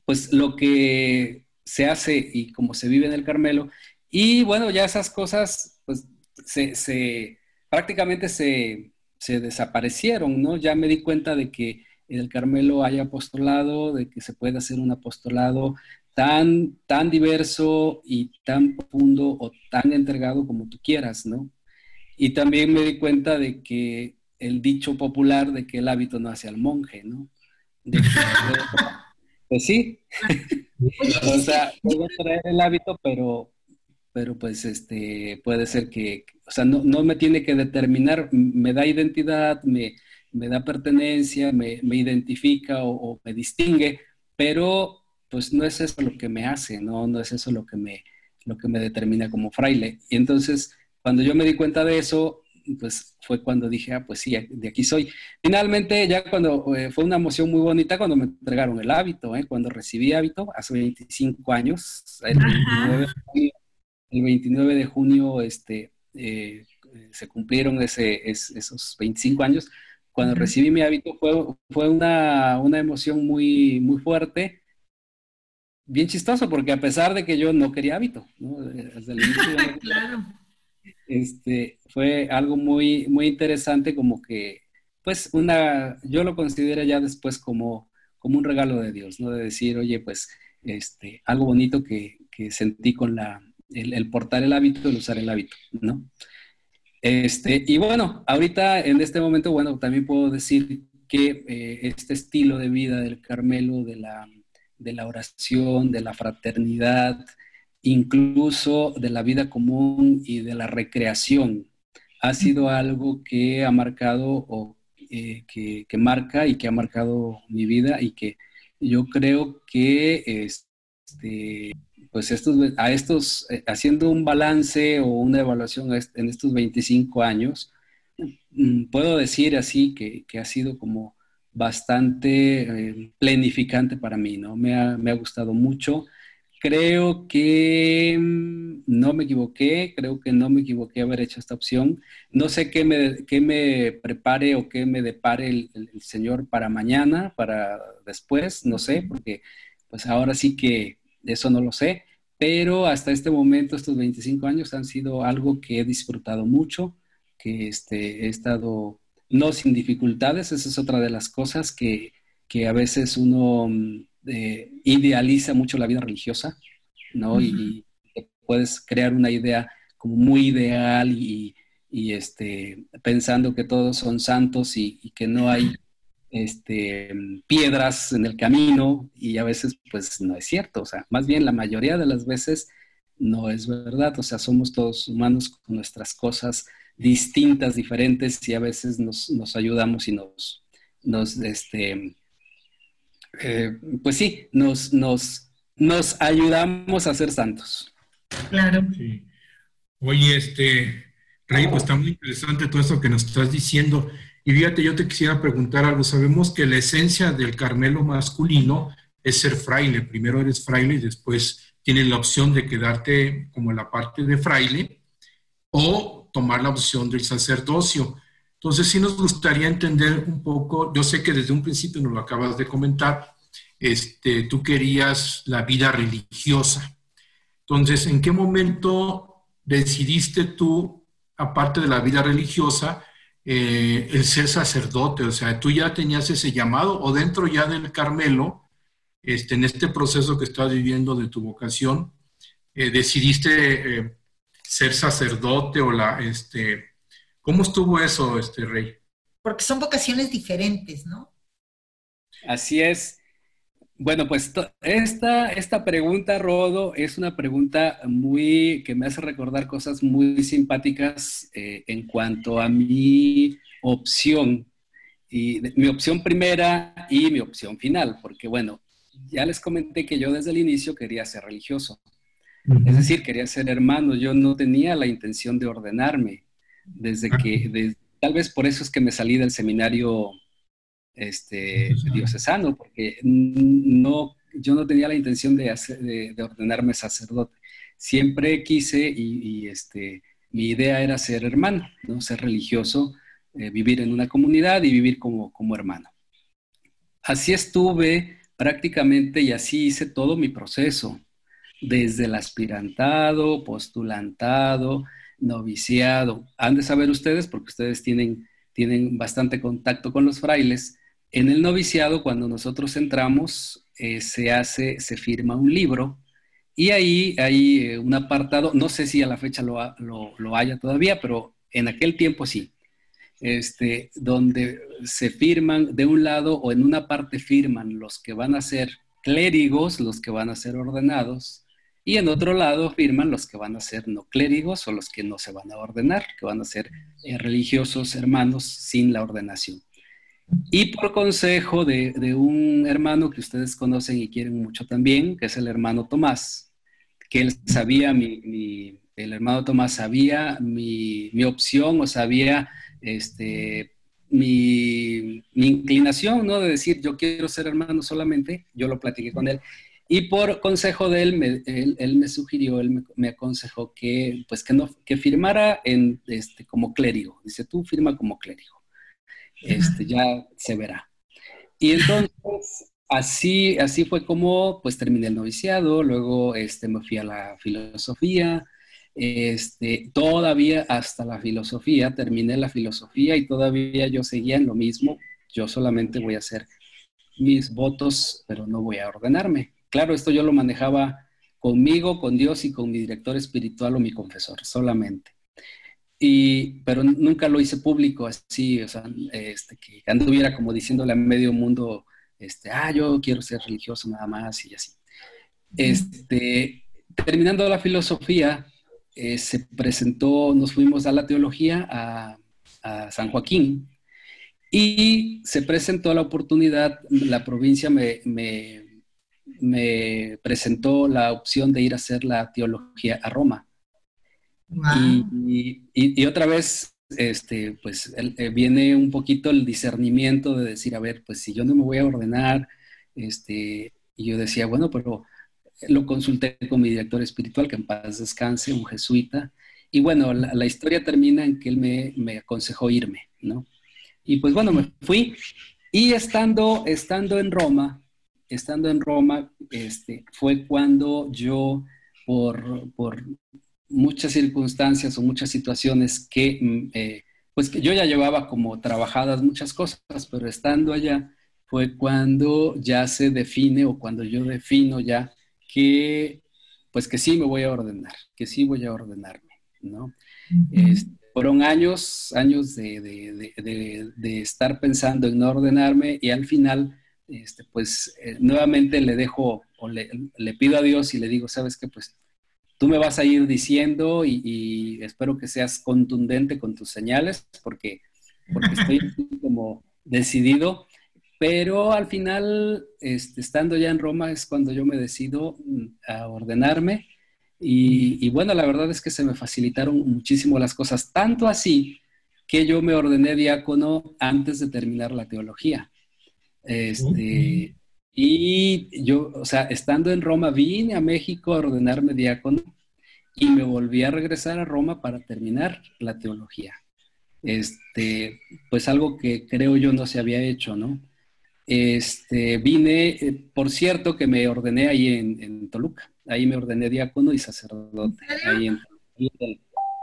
pues lo que se hace y cómo se vive en el Carmelo. Y bueno, ya esas cosas, pues se, prácticamente se, se desaparecieron, ¿no? Ya me di cuenta de que en el Carmelo hay apostolado, de que se puede hacer un apostolado tan, tan diverso y tan profundo o tan entregado como tú quieras, ¿no? Y también me di cuenta de que el dicho popular de que el hábito no hace al monje, ¿no? pues sí, o sea, puedo traer el hábito, pero, pero pues este, puede ser que, o sea, no, no me tiene que determinar, me da identidad, me, me da pertenencia, me, me identifica o, o, me distingue, pero pues no es eso lo que me hace, ¿no? No es eso lo que me, lo que me determina como fraile. Y entonces, cuando yo me di cuenta de eso, pues fue cuando dije, ah, pues sí, de aquí soy. Finalmente, ya cuando eh, fue una emoción muy bonita cuando me entregaron el hábito, ¿eh? cuando recibí hábito, hace 25 años, el 29, de junio, este, eh, se cumplieron ese, esos 25 años. Cuando recibí mi hábito fue, fue una, una emoción muy, muy fuerte bien chistoso, porque a pesar de que yo no quería hábito, Desde el inicio, claro. Este, fue algo muy, muy interesante, como que, pues, una, yo lo considero ya después como, como un regalo de Dios, ¿no? De decir, oye, pues, este, algo bonito que, que sentí con la, el, portar el hábito, el usar el hábito, ¿no? Este, y bueno, ahorita en este momento, bueno, también puedo decir que eh, este estilo de vida del Carmelo, de la de la oración, de la fraternidad, incluso de la vida común y de la recreación. Ha sido algo que ha marcado o eh, que, marca y que ha marcado mi vida y que yo creo que este, pues estos, a estos, eh, haciendo un balance o una evaluación en estos 25 años, mm, puedo decir así que, que ha sido como bastante eh, planificante para mí, ¿no? Me ha, me ha, gustado mucho. Creo que mm, no me equivoqué, creo que no me equivoqué haber hecho esta opción. No sé qué me, qué me prepare o qué me depare el, el, Señor para mañana, para después, no sé, porque pues ahora sí que eso no lo sé, pero hasta este momento, estos 25 años han sido algo que he disfrutado mucho, que este, he estado no sin dificultades, esa es otra de las cosas que, a veces uno mm, eh, idealiza mucho la vida religiosa, ¿no? Y, puedes crear una idea como muy ideal y, este, pensando que todos son santos y, que no hay este, piedras en el camino y a veces pues no es cierto, o sea, más bien la mayoría de las veces no es verdad, o sea, somos todos humanos con nuestras cosas, distintas, diferentes, y a veces nos, nos ayudamos y nos, nos este, eh, pues sí, nos, nos, nos ayudamos a ser santos.
Claro.
Oye, este, Rey, pues está muy interesante todo eso que nos estás diciendo. Y fíjate, yo te quisiera preguntar algo. Sabemos que la esencia del Carmelo masculino es ser fraile. Primero eres fraile y después tienes la opción de quedarte como en la parte de fraile o tomar la opción del sacerdocio. Entonces, sí nos gustaría entender un poco, yo sé que desde un principio nos lo acabas de comentar, este, tú querías la vida religiosa. Entonces, ¿en qué momento decidiste tú, aparte de la vida religiosa, eh, el ser sacerdote? O sea, ¿tú ya tenías ese llamado o dentro ya del Carmelo, este, en este proceso que estás viviendo de tu vocación, eh, decidiste eh, ser sacerdote o la, este, ¿cómo estuvo eso, este rey?
Porque son vocaciones diferentes, ¿no?
Así es. Bueno, pues esta, esta pregunta, Rodo, es una pregunta muy que me hace recordar cosas muy simpáticas eh, en cuanto a mi opción, y mi opción primera y mi opción final, porque bueno, ya les comenté que yo desde el inicio quería ser religioso. Es decir, quería ser hermano, yo no tenía la intención de ordenarme, desde que, tal vez por eso es que me salí del seminario este, diocesano, porque no, yo no tenía la intención de, de, ordenarme sacerdote. Siempre quise y, este, mi idea era ser hermano, ¿no? ser religioso, eh, vivir en una comunidad y vivir como, como hermano. Así estuve prácticamente y así hice todo mi proceso, desde el aspirantado, postulantado, noviciado. Han de saber ustedes, porque ustedes tienen, tienen bastante contacto con los frailes, en el noviciado, cuando nosotros entramos, eh, se hace, se firma un libro. Y ahí hay eh, un apartado, no sé si a la fecha lo, lo, haya todavía, pero en aquel tiempo sí, este, donde se firman de un lado o en una parte firman los que van a ser clérigos, los que van a ser ordenados, y en otro lado firman los que van a ser no clérigos o los que no se van a ordenar, que van a ser eh, religiosos hermanos sin la ordenación. Y por consejo de, un hermano que ustedes conocen y quieren mucho también, que es el hermano Tomás, que él sabía, mi, el hermano Tomás sabía mi, opción o sabía este, mi, inclinación, ¿no? De decir, yo quiero ser hermano solamente, yo lo platiqué con él. Y por consejo de él, me, él, me sugirió, él me, aconsejó que, pues que, no, que firmara en, este, como clérigo. Dice, tú firma como clérigo este, ya se verá. Y entonces, así, así fue como pues terminé el noviciado, luego este, me fui a la filosofía, este, todavía hasta la filosofía, terminé la filosofía y todavía yo seguía en lo mismo, yo solamente voy a hacer mis votos, pero no voy a ordenarme. Claro, esto yo lo manejaba conmigo, con Dios y con mi director espiritual o mi confesor, solamente pero nunca lo hice público así, o sea, este, que anduviera como diciéndole a medio mundo, este, ah, yo quiero ser religioso nada más y así. Este, terminando la filosofía, eh, se presentó, nos fuimos a la teología a, San Joaquín y se presentó la oportunidad, la provincia me, me presentó la opción de ir a hacer la teología a Roma. Y, otra vez, este, pues eh, viene un poquito el discernimiento de decir, a ver, pues si yo no me voy a ordenar, este, y yo decía, bueno, pero lo consulté con mi director espiritual, que en paz descanse, un jesuita, y bueno, la, historia termina en que él me, me, aconsejó irme, ¿no? Y pues bueno, me fui, y estando, estando en Roma, estando en Roma, este, fue cuando yo, por, por muchas circunstancias o muchas situaciones que, mm, eh, pues que yo ya llevaba como trabajadas muchas cosas, pero estando allá fue cuando ya se define o cuando yo defino ya que, pues que sí me voy a ordenar, que sí voy a ordenarme, ¿no? Este, fueron años, años de, de, estar pensando en no ordenarme y al final, este, pues eh, nuevamente le dejo o le, le, pido a Dios y le digo, sabes qué, pues tú me vas a ir diciendo y, espero que seas contundente con tus señales porque, porque estoy como decidido. Pero al final, este, estando ya en Roma, es cuando yo me decido mm, a ordenarme. Y, bueno, la verdad es que se me facilitaron muchísimo las cosas, tanto así que yo me ordené diácono antes de terminar la teología. Este, y yo, o sea, estando en Roma, vine a México a ordenarme diácono y me volví a regresar a Roma para terminar la teología. Este, pues algo que creo yo no se había hecho, ¿no? Este, vine, eh, por cierto, que me ordené ahí en, Toluca. Ahí me ordené diácono y sacerdote. Ahí en,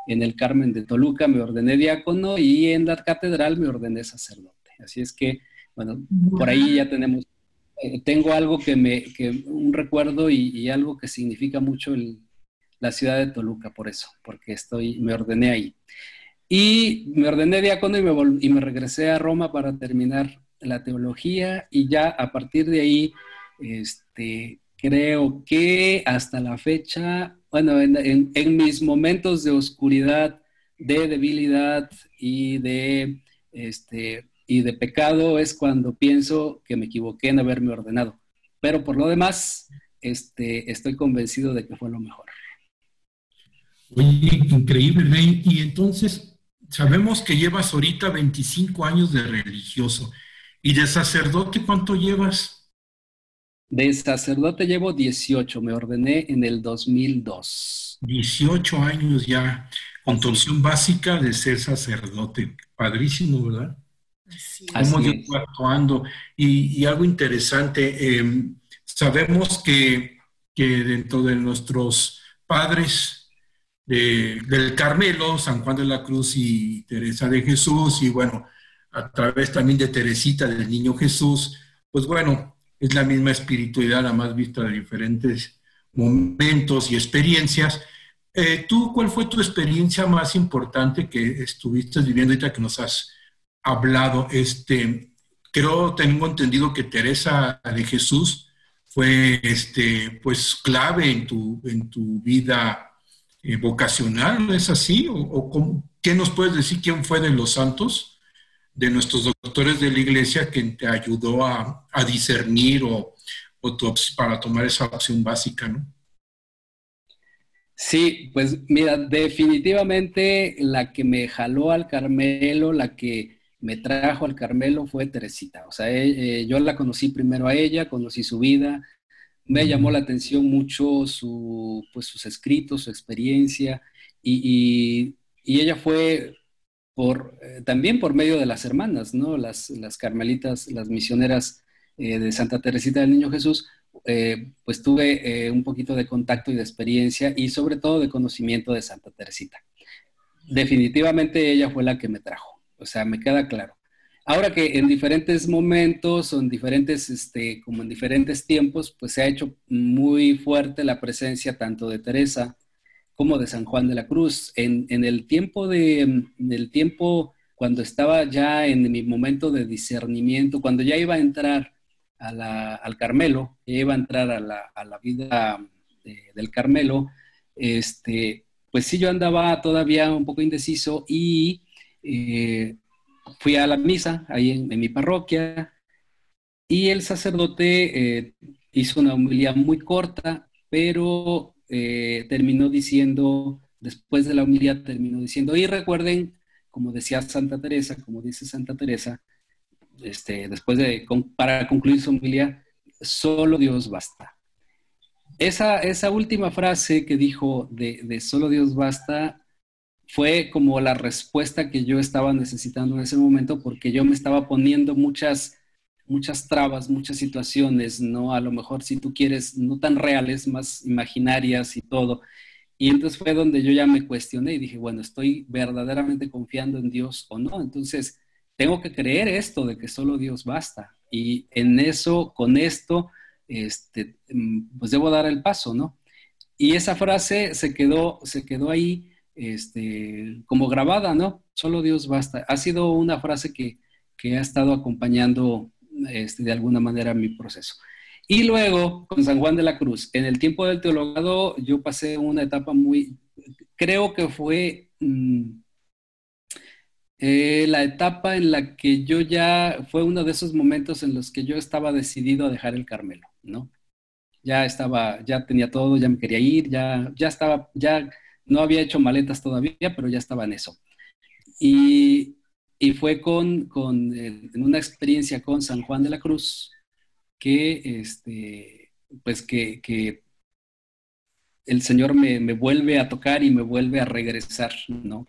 en, el Carmen de Toluca me ordené diácono y en la catedral me ordené sacerdote. Así es que, bueno, por ahí ya tenemos eh, tengo algo que me, que un recuerdo y, algo que significa mucho la ciudad de Toluca, por eso, porque estoy, me ordené ahí. Y me ordené diácono y me, y me regresé a Roma para terminar la teología y ya a partir de ahí, este, creo que hasta la fecha, bueno, en, en mis momentos de oscuridad, de debilidad y de este, y de pecado es cuando pienso que me equivoqué en haberme ordenado. Pero por lo demás, este, estoy convencido de que fue lo mejor.
Oye, increíble, Rey. Y entonces, sabemos que llevas ahorita 25 años de religioso. ¿Y de sacerdote cuánto llevas?
De sacerdote llevo 18, me ordené en el 2002.
18 años ya, con tu opción básica de ser sacerdote. Padrísimo, ¿verdad? Cómo Dios va actuando. Y, y algo interesante, eh, sabemos que, que dentro de nuestros padres de- del Carmelo, San Juan de la Cruz y Teresa de Jesús, y bueno, a través también de Teresita del Niño Jesús, pues bueno, es la misma espiritualidad, la más vista de diferentes momentos y experiencias. Eh, ¿Tú cuál fue tu experiencia más importante que estuviste viviendo ahorita que nos has hablado? Este, creo, tengo entendido que Teresa de Jesús fue este, pues clave en tu, en tu vida eh, vocacional, ¿no es así? ¿O, cómo- qué nos puedes decir quién fue de los santos, de nuestros doctores de la iglesia, que te ayudó a, a discernir o, o tu para tomar esa opción básica, ¿no?
Sí, pues mira, definitivamente la que me jaló al Carmelo, la que me trajo al Carmelo fue Teresita. O sea, eh, eh, yo la conocí primero a ella, conocí su vida, me llamó la atención mucho su, pues, sus escritos, su experiencia, y, y- y ella fue por, eh, también por medio de las hermanas, ¿no? Las, las carmelitas, las misioneras eh, de Santa Teresita del Niño Jesús, eh, pues tuve un poquito de contacto y de experiencia y sobre todo de conocimiento de Santa Teresita. Definitivamente ella fue la que me trajo, o sea, me queda claro. Ahora que en diferentes momentos o en diferentes, este, como en diferentes tiempos, pues se ha hecho muy fuerte la presencia tanto de Teresa como de San Juan de la Cruz. En, en el tiempo de, en el tiempo cuando estaba ya en mi momento de discernimiento, cuando ya iba a entrar a al Carmelo, ya iba a entrar a la, a la vida de- del Carmelo, este, pues sí, yo andaba todavía un poco indeciso y eh, fui a la misa ahí en, mi parroquia y el sacerdote eh, hizo una homilía muy corta, pero eh, terminó diciendo, después de la homilía terminó diciendo, y recuerden, como decía Santa Teresa, como dice Santa Teresa, este, después de, para concluir su homilía, solo Dios basta. Esa, esa última frase que dijo de, de solo Dios basta fue como la respuesta que yo estaba necesitando en ese momento porque yo me estaba poniendo muchas, muchas trabas, muchas situaciones, ¿no? A lo mejor si tú quieres, no tan reales, más imaginarias y todo. Y entonces fue donde yo ya me cuestioné y dije, bueno, ¿estoy verdaderamente confiando en Dios o no? Entonces, tengo que creer esto de que solo Dios basta. Y en eso, con esto, este, mm, pues debo dar el paso, ¿no? Y esa frase se quedó, se quedó ahí este, como grabada, ¿no? Solo Dios basta. Ha sido una frase que, que ha estado acompañando este, de alguna manera mi proceso. Y luego, con San Juan de la Cruz, en el tiempo del teologado, yo pasé una etapa muy, creo que fue mm, eh, la etapa en la que yo ya, fue uno de esos momentos en los que yo estaba decidido a dejar el Carmelo, ¿no? Ya estaba, ya tenía todo, ya me quería ir, ya, ya estaba, ya no había hecho maletas todavía, pero ya estaba en eso. Y, y fue con, con eh, una experiencia con San Juan de la Cruz que, este, pues que, que el Señor me, me vuelve a tocar y me vuelve a regresar, ¿no?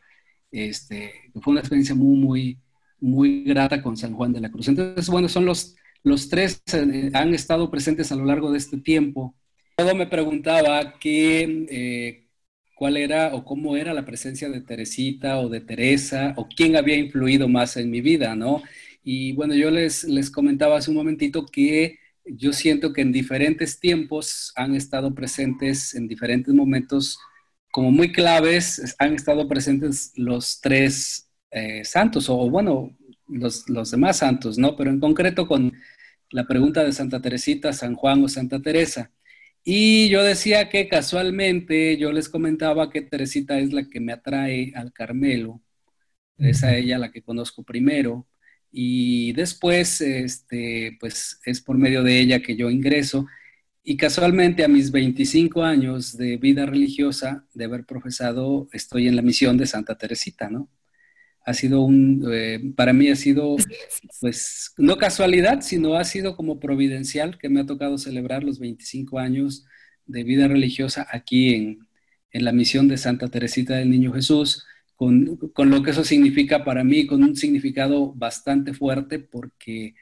Este, fue una experiencia muy, muy, muy grata con San Juan de la Cruz. Entonces, bueno, son los, los tres, eh, han estado presentes a lo largo de este tiempo. Todo me preguntaba qué, eh, cuál era o cómo era la presencia de Teresita o de Teresa o quién había influido más en mi vida, ¿no? Y bueno, yo les, les comentaba hace un momentito que yo siento que en diferentes tiempos han estado presentes, en diferentes momentos, como muy claves, han estado presentes los tres eh, santos, o bueno, los, los demás santos, ¿no? Pero en concreto con la pregunta de Santa Teresita, San Juan o Santa Teresa. Y yo decía que casualmente yo les comentaba que Teresita es la que me atrae al Carmelo, es a ella la que conozco primero, y después, este, pues es por medio de ella que yo ingreso. Y casualmente a mis 25 años de vida religiosa, de haber profesado, estoy en la misión de Santa Teresita, ¿no? Ha sido un, eh, para mí ha sido, pues, no casualidad, sino ha sido como providencial que me ha tocado celebrar los 25 años de vida religiosa aquí en, en la misión de Santa Teresita del Niño Jesús, con, con, lo que eso significa para mí, con un significado bastante fuerte, porque,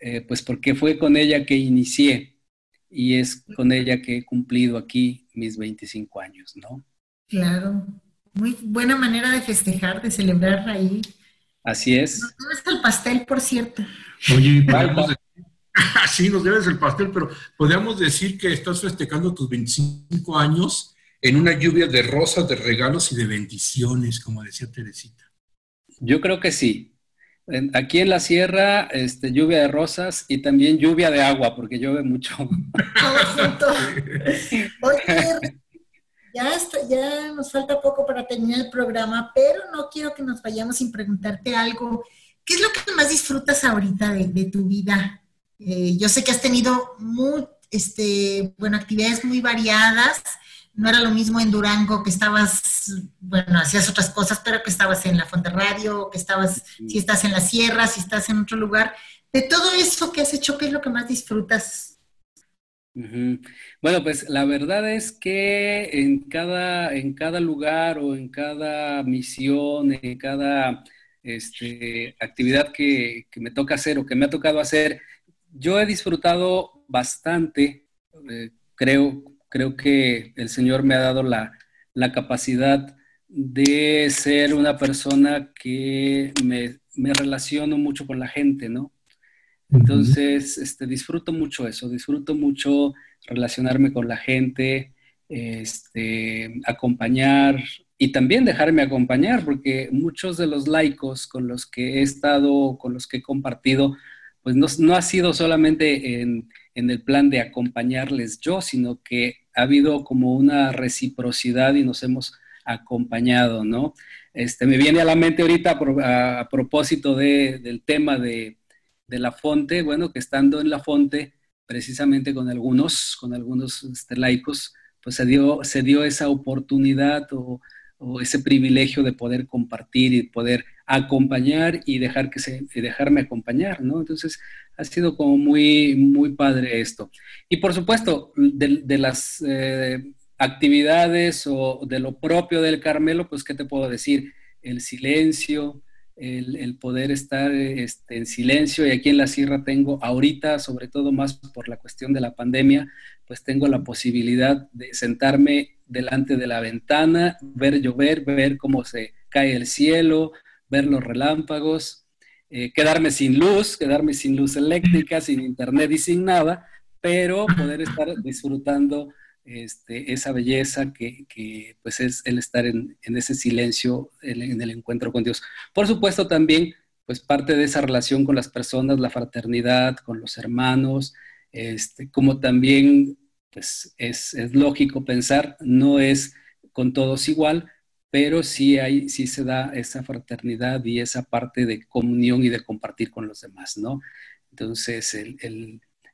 eh, pues porque fue con ella que inicié y es con ella que he cumplido aquí mis 25 años, ¿no?
Claro, muy buena manera de festejar, de celebrar ahí.
Así es.
Nos debes el pastel, por cierto.
Oye, podemos sí, nos debes el pastel, pero podríamos decir que estás festejando tus 25 años en una lluvia de rosas, de regalos y de bendiciones, como decía Teresita.
Yo creo que sí. Aquí en la sierra, este, lluvia de rosas y también lluvia de agua, porque llueve mucho.
Oye, ya, ya nos falta poco para terminar el programa, pero no quiero que nos vayamos sin preguntarte algo. ¿Qué es lo que más disfrutas ahorita de, tu vida? Eh, yo sé que has tenido muy, este, bueno, actividades muy variadas no era lo mismo en Durango que estabas, bueno, hacías otras cosas, pero que estabas en la Fonte Radio, que estabas, si estás en la sierra, si estás en otro lugar. De todo eso que has hecho, ¿qué es lo que más disfrutas?
Bueno, pues la verdad es que en cada, en cada lugar o en cada misión, en cada este, actividad que, que, me toca hacer o que me ha tocado hacer, yo he disfrutado bastante, eh, creo, Creo que el Señor me ha dado la, capacidad de ser una persona que me, relaciono mucho con la gente, ¿no? Entonces, este, disfruto mucho eso, disfruto mucho relacionarme con la gente, este, acompañar y también dejarme acompañar, porque muchos de los laicos con los que he estado, con los que he compartido, pues no, no ha sido solamente en, en el plan de acompañarles yo, sino que ha habido como una reciprocidad y nos hemos acompañado, ¿no? Este, me viene a la mente ahorita a, propósito del tema de, la fonte, bueno, que estando en la fonte, precisamente con algunos, con algunos este, laicos, pues se dio, se dio esa oportunidad o, o, ese privilegio de poder compartir y poder acompañar y dejar que se, dejarme acompañar, ¿no? Entonces, ha sido como muy, muy padre esto. Y por supuesto, de, las eh, actividades o de lo propio del Carmelo, pues, ¿qué te puedo decir? El silencio, el, poder estar este, en silencio. Y aquí en la sierra tengo ahorita, sobre todo más por la cuestión de la pandemia, pues tengo la posibilidad de sentarme delante de la ventana, ver llover, ver cómo se cae el cielo, ver los relámpagos, eh, quedarme sin luz, quedarme sin luz eléctrica, sin internet y sin nada, pero poder estar disfrutando este, esa belleza que, pues es el estar en, ese silencio, en, el encuentro con Dios. Por supuesto también, pues parte de esa relación con las personas, la fraternidad, con los hermanos, este, como también, pues es, lógico pensar, no es con todos igual, pero sí, hay, sí se da esa fraternidad y esa parte de comunión y de compartir con los demás, ¿no? Entonces,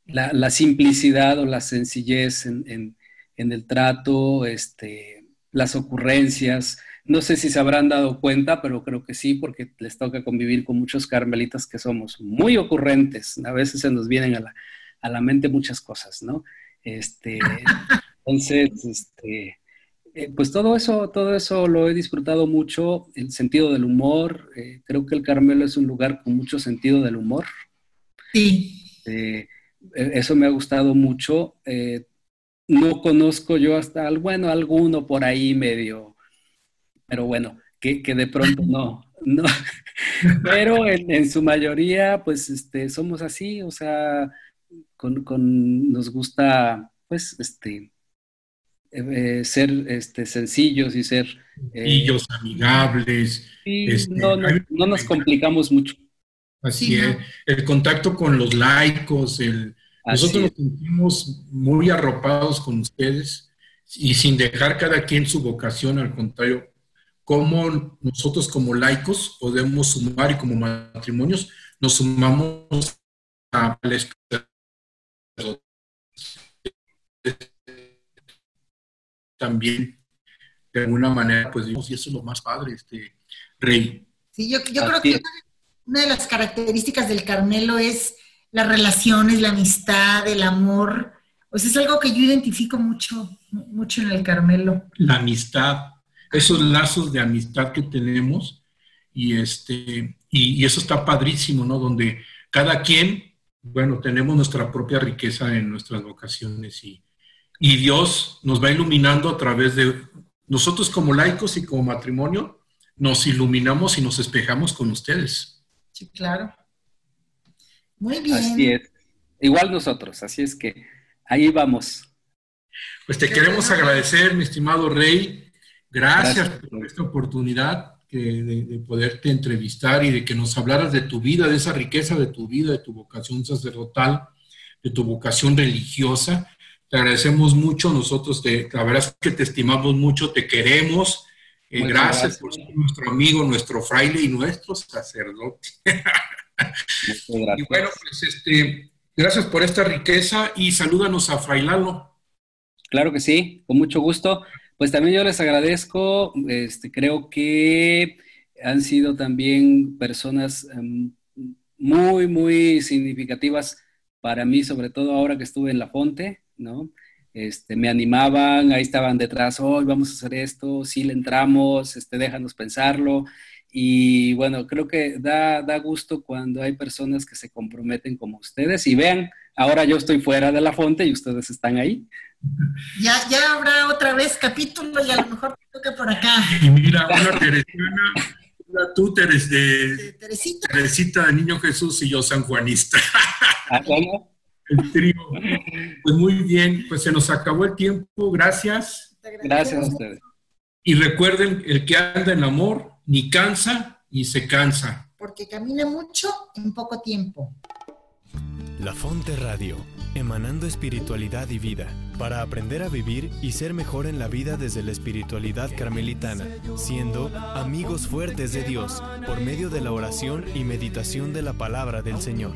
la, simplicidad o la sencillez en, el trato, este, las ocurrencias, no sé si se habrán dado cuenta, pero creo que sí, porque les toca convivir con muchos carmelitas que somos muy ocurrentes. A veces se nos vienen a la, a la mente muchas cosas, ¿no? Este, entonces, este, eh, pues todo eso, todo eso lo he disfrutado mucho, el sentido del humor, eh, creo que el Carmelo es un lugar con mucho sentido del humor.
Sí.
Eh, eso me ha gustado mucho. No conozco yo hasta, bueno, alguno por ahí medio, pero bueno, que, de pronto no, no. pero en, su mayoría, pues este, somos así, o sea, con, con nos gusta, pues, este, eh, ser este, sencillos y ser...
Eh, amigables.
Este, no, nos complicamos mucho.
Así es. El contacto con los laicos, el, nosotros nos sentimos muy arropados con ustedes y sin dejar cada quien su vocación, al contrario, cómo nosotros como laicos podemos sumar y como matrimonios nos sumamos a la también de alguna manera, pues y eso es lo más padre, este rey.
Sí, yo, creo que una de las características del Carmelo es las relaciones, la amistad, el amor. Pues es algo que yo identifico mucho, mucho en el Carmelo.
La amistad, esos lazos de amistad que tenemos y este y, eso está padrísimo, ¿no? Donde cada quien, bueno, tenemos nuestra propia riqueza en nuestras vocaciones y, y Dios nos va iluminando a través de nosotros como laicos y como matrimonio, nos iluminamos y nos espejamos con ustedes.
Sí, claro. Muy bien.
Así es. Igual nosotros, así es que ahí vamos.
Pues te queremos agradecer, mi estimado Rey. Gracias, por esta oportunidad de, poderte entrevistar y de que nos hablaras de tu vida, de esa riqueza de tu vida, de tu vocación sacerdotal, de tu vocación religiosa. Te agradecemos mucho, nosotros te, la verdad es que te estimamos mucho, te queremos. Eh, gracias, por ser nuestro amigo, nuestro fraile y nuestro sacerdote. y bueno, pues este, gracias por esta riqueza y salúdanos a Frailalo.
Claro que sí, con mucho gusto. Pues también yo les agradezco, este, creo que han sido también personas em, muy, muy significativas para mí, sobre todo ahora que estuve en La Fonte, ¿no? Este, me animaban, ahí estaban detrás, hoy vamos a hacer esto, sí le entramos, este, déjanos pensarlo. Y bueno, creo que da, da gusto cuando hay personas que se comprometen como ustedes y vean, ahora yo estoy fuera de la fonte y ustedes están ahí,
ya, ya habrá otra vez capítulo y a lo mejor te toca por acá.
Y mira, una Teresina, una tú Teres de, Teresita. Teresita de Niño Jesús y yo San Juanista.
¿Ah,
el trío. Pues muy bien, pues se nos acabó el tiempo, gracias.
Gracias a ustedes.
Y recuerden, el que anda en amor ni cansa ni se cansa.
Porque camina mucho en poco tiempo.
La Fonte Radio, emanando espiritualidad y vida, para aprender a vivir y ser mejor en la vida desde la espiritualidad carmelitana, siendo amigos fuertes de Dios por medio de la oración y meditación de la palabra del Señor.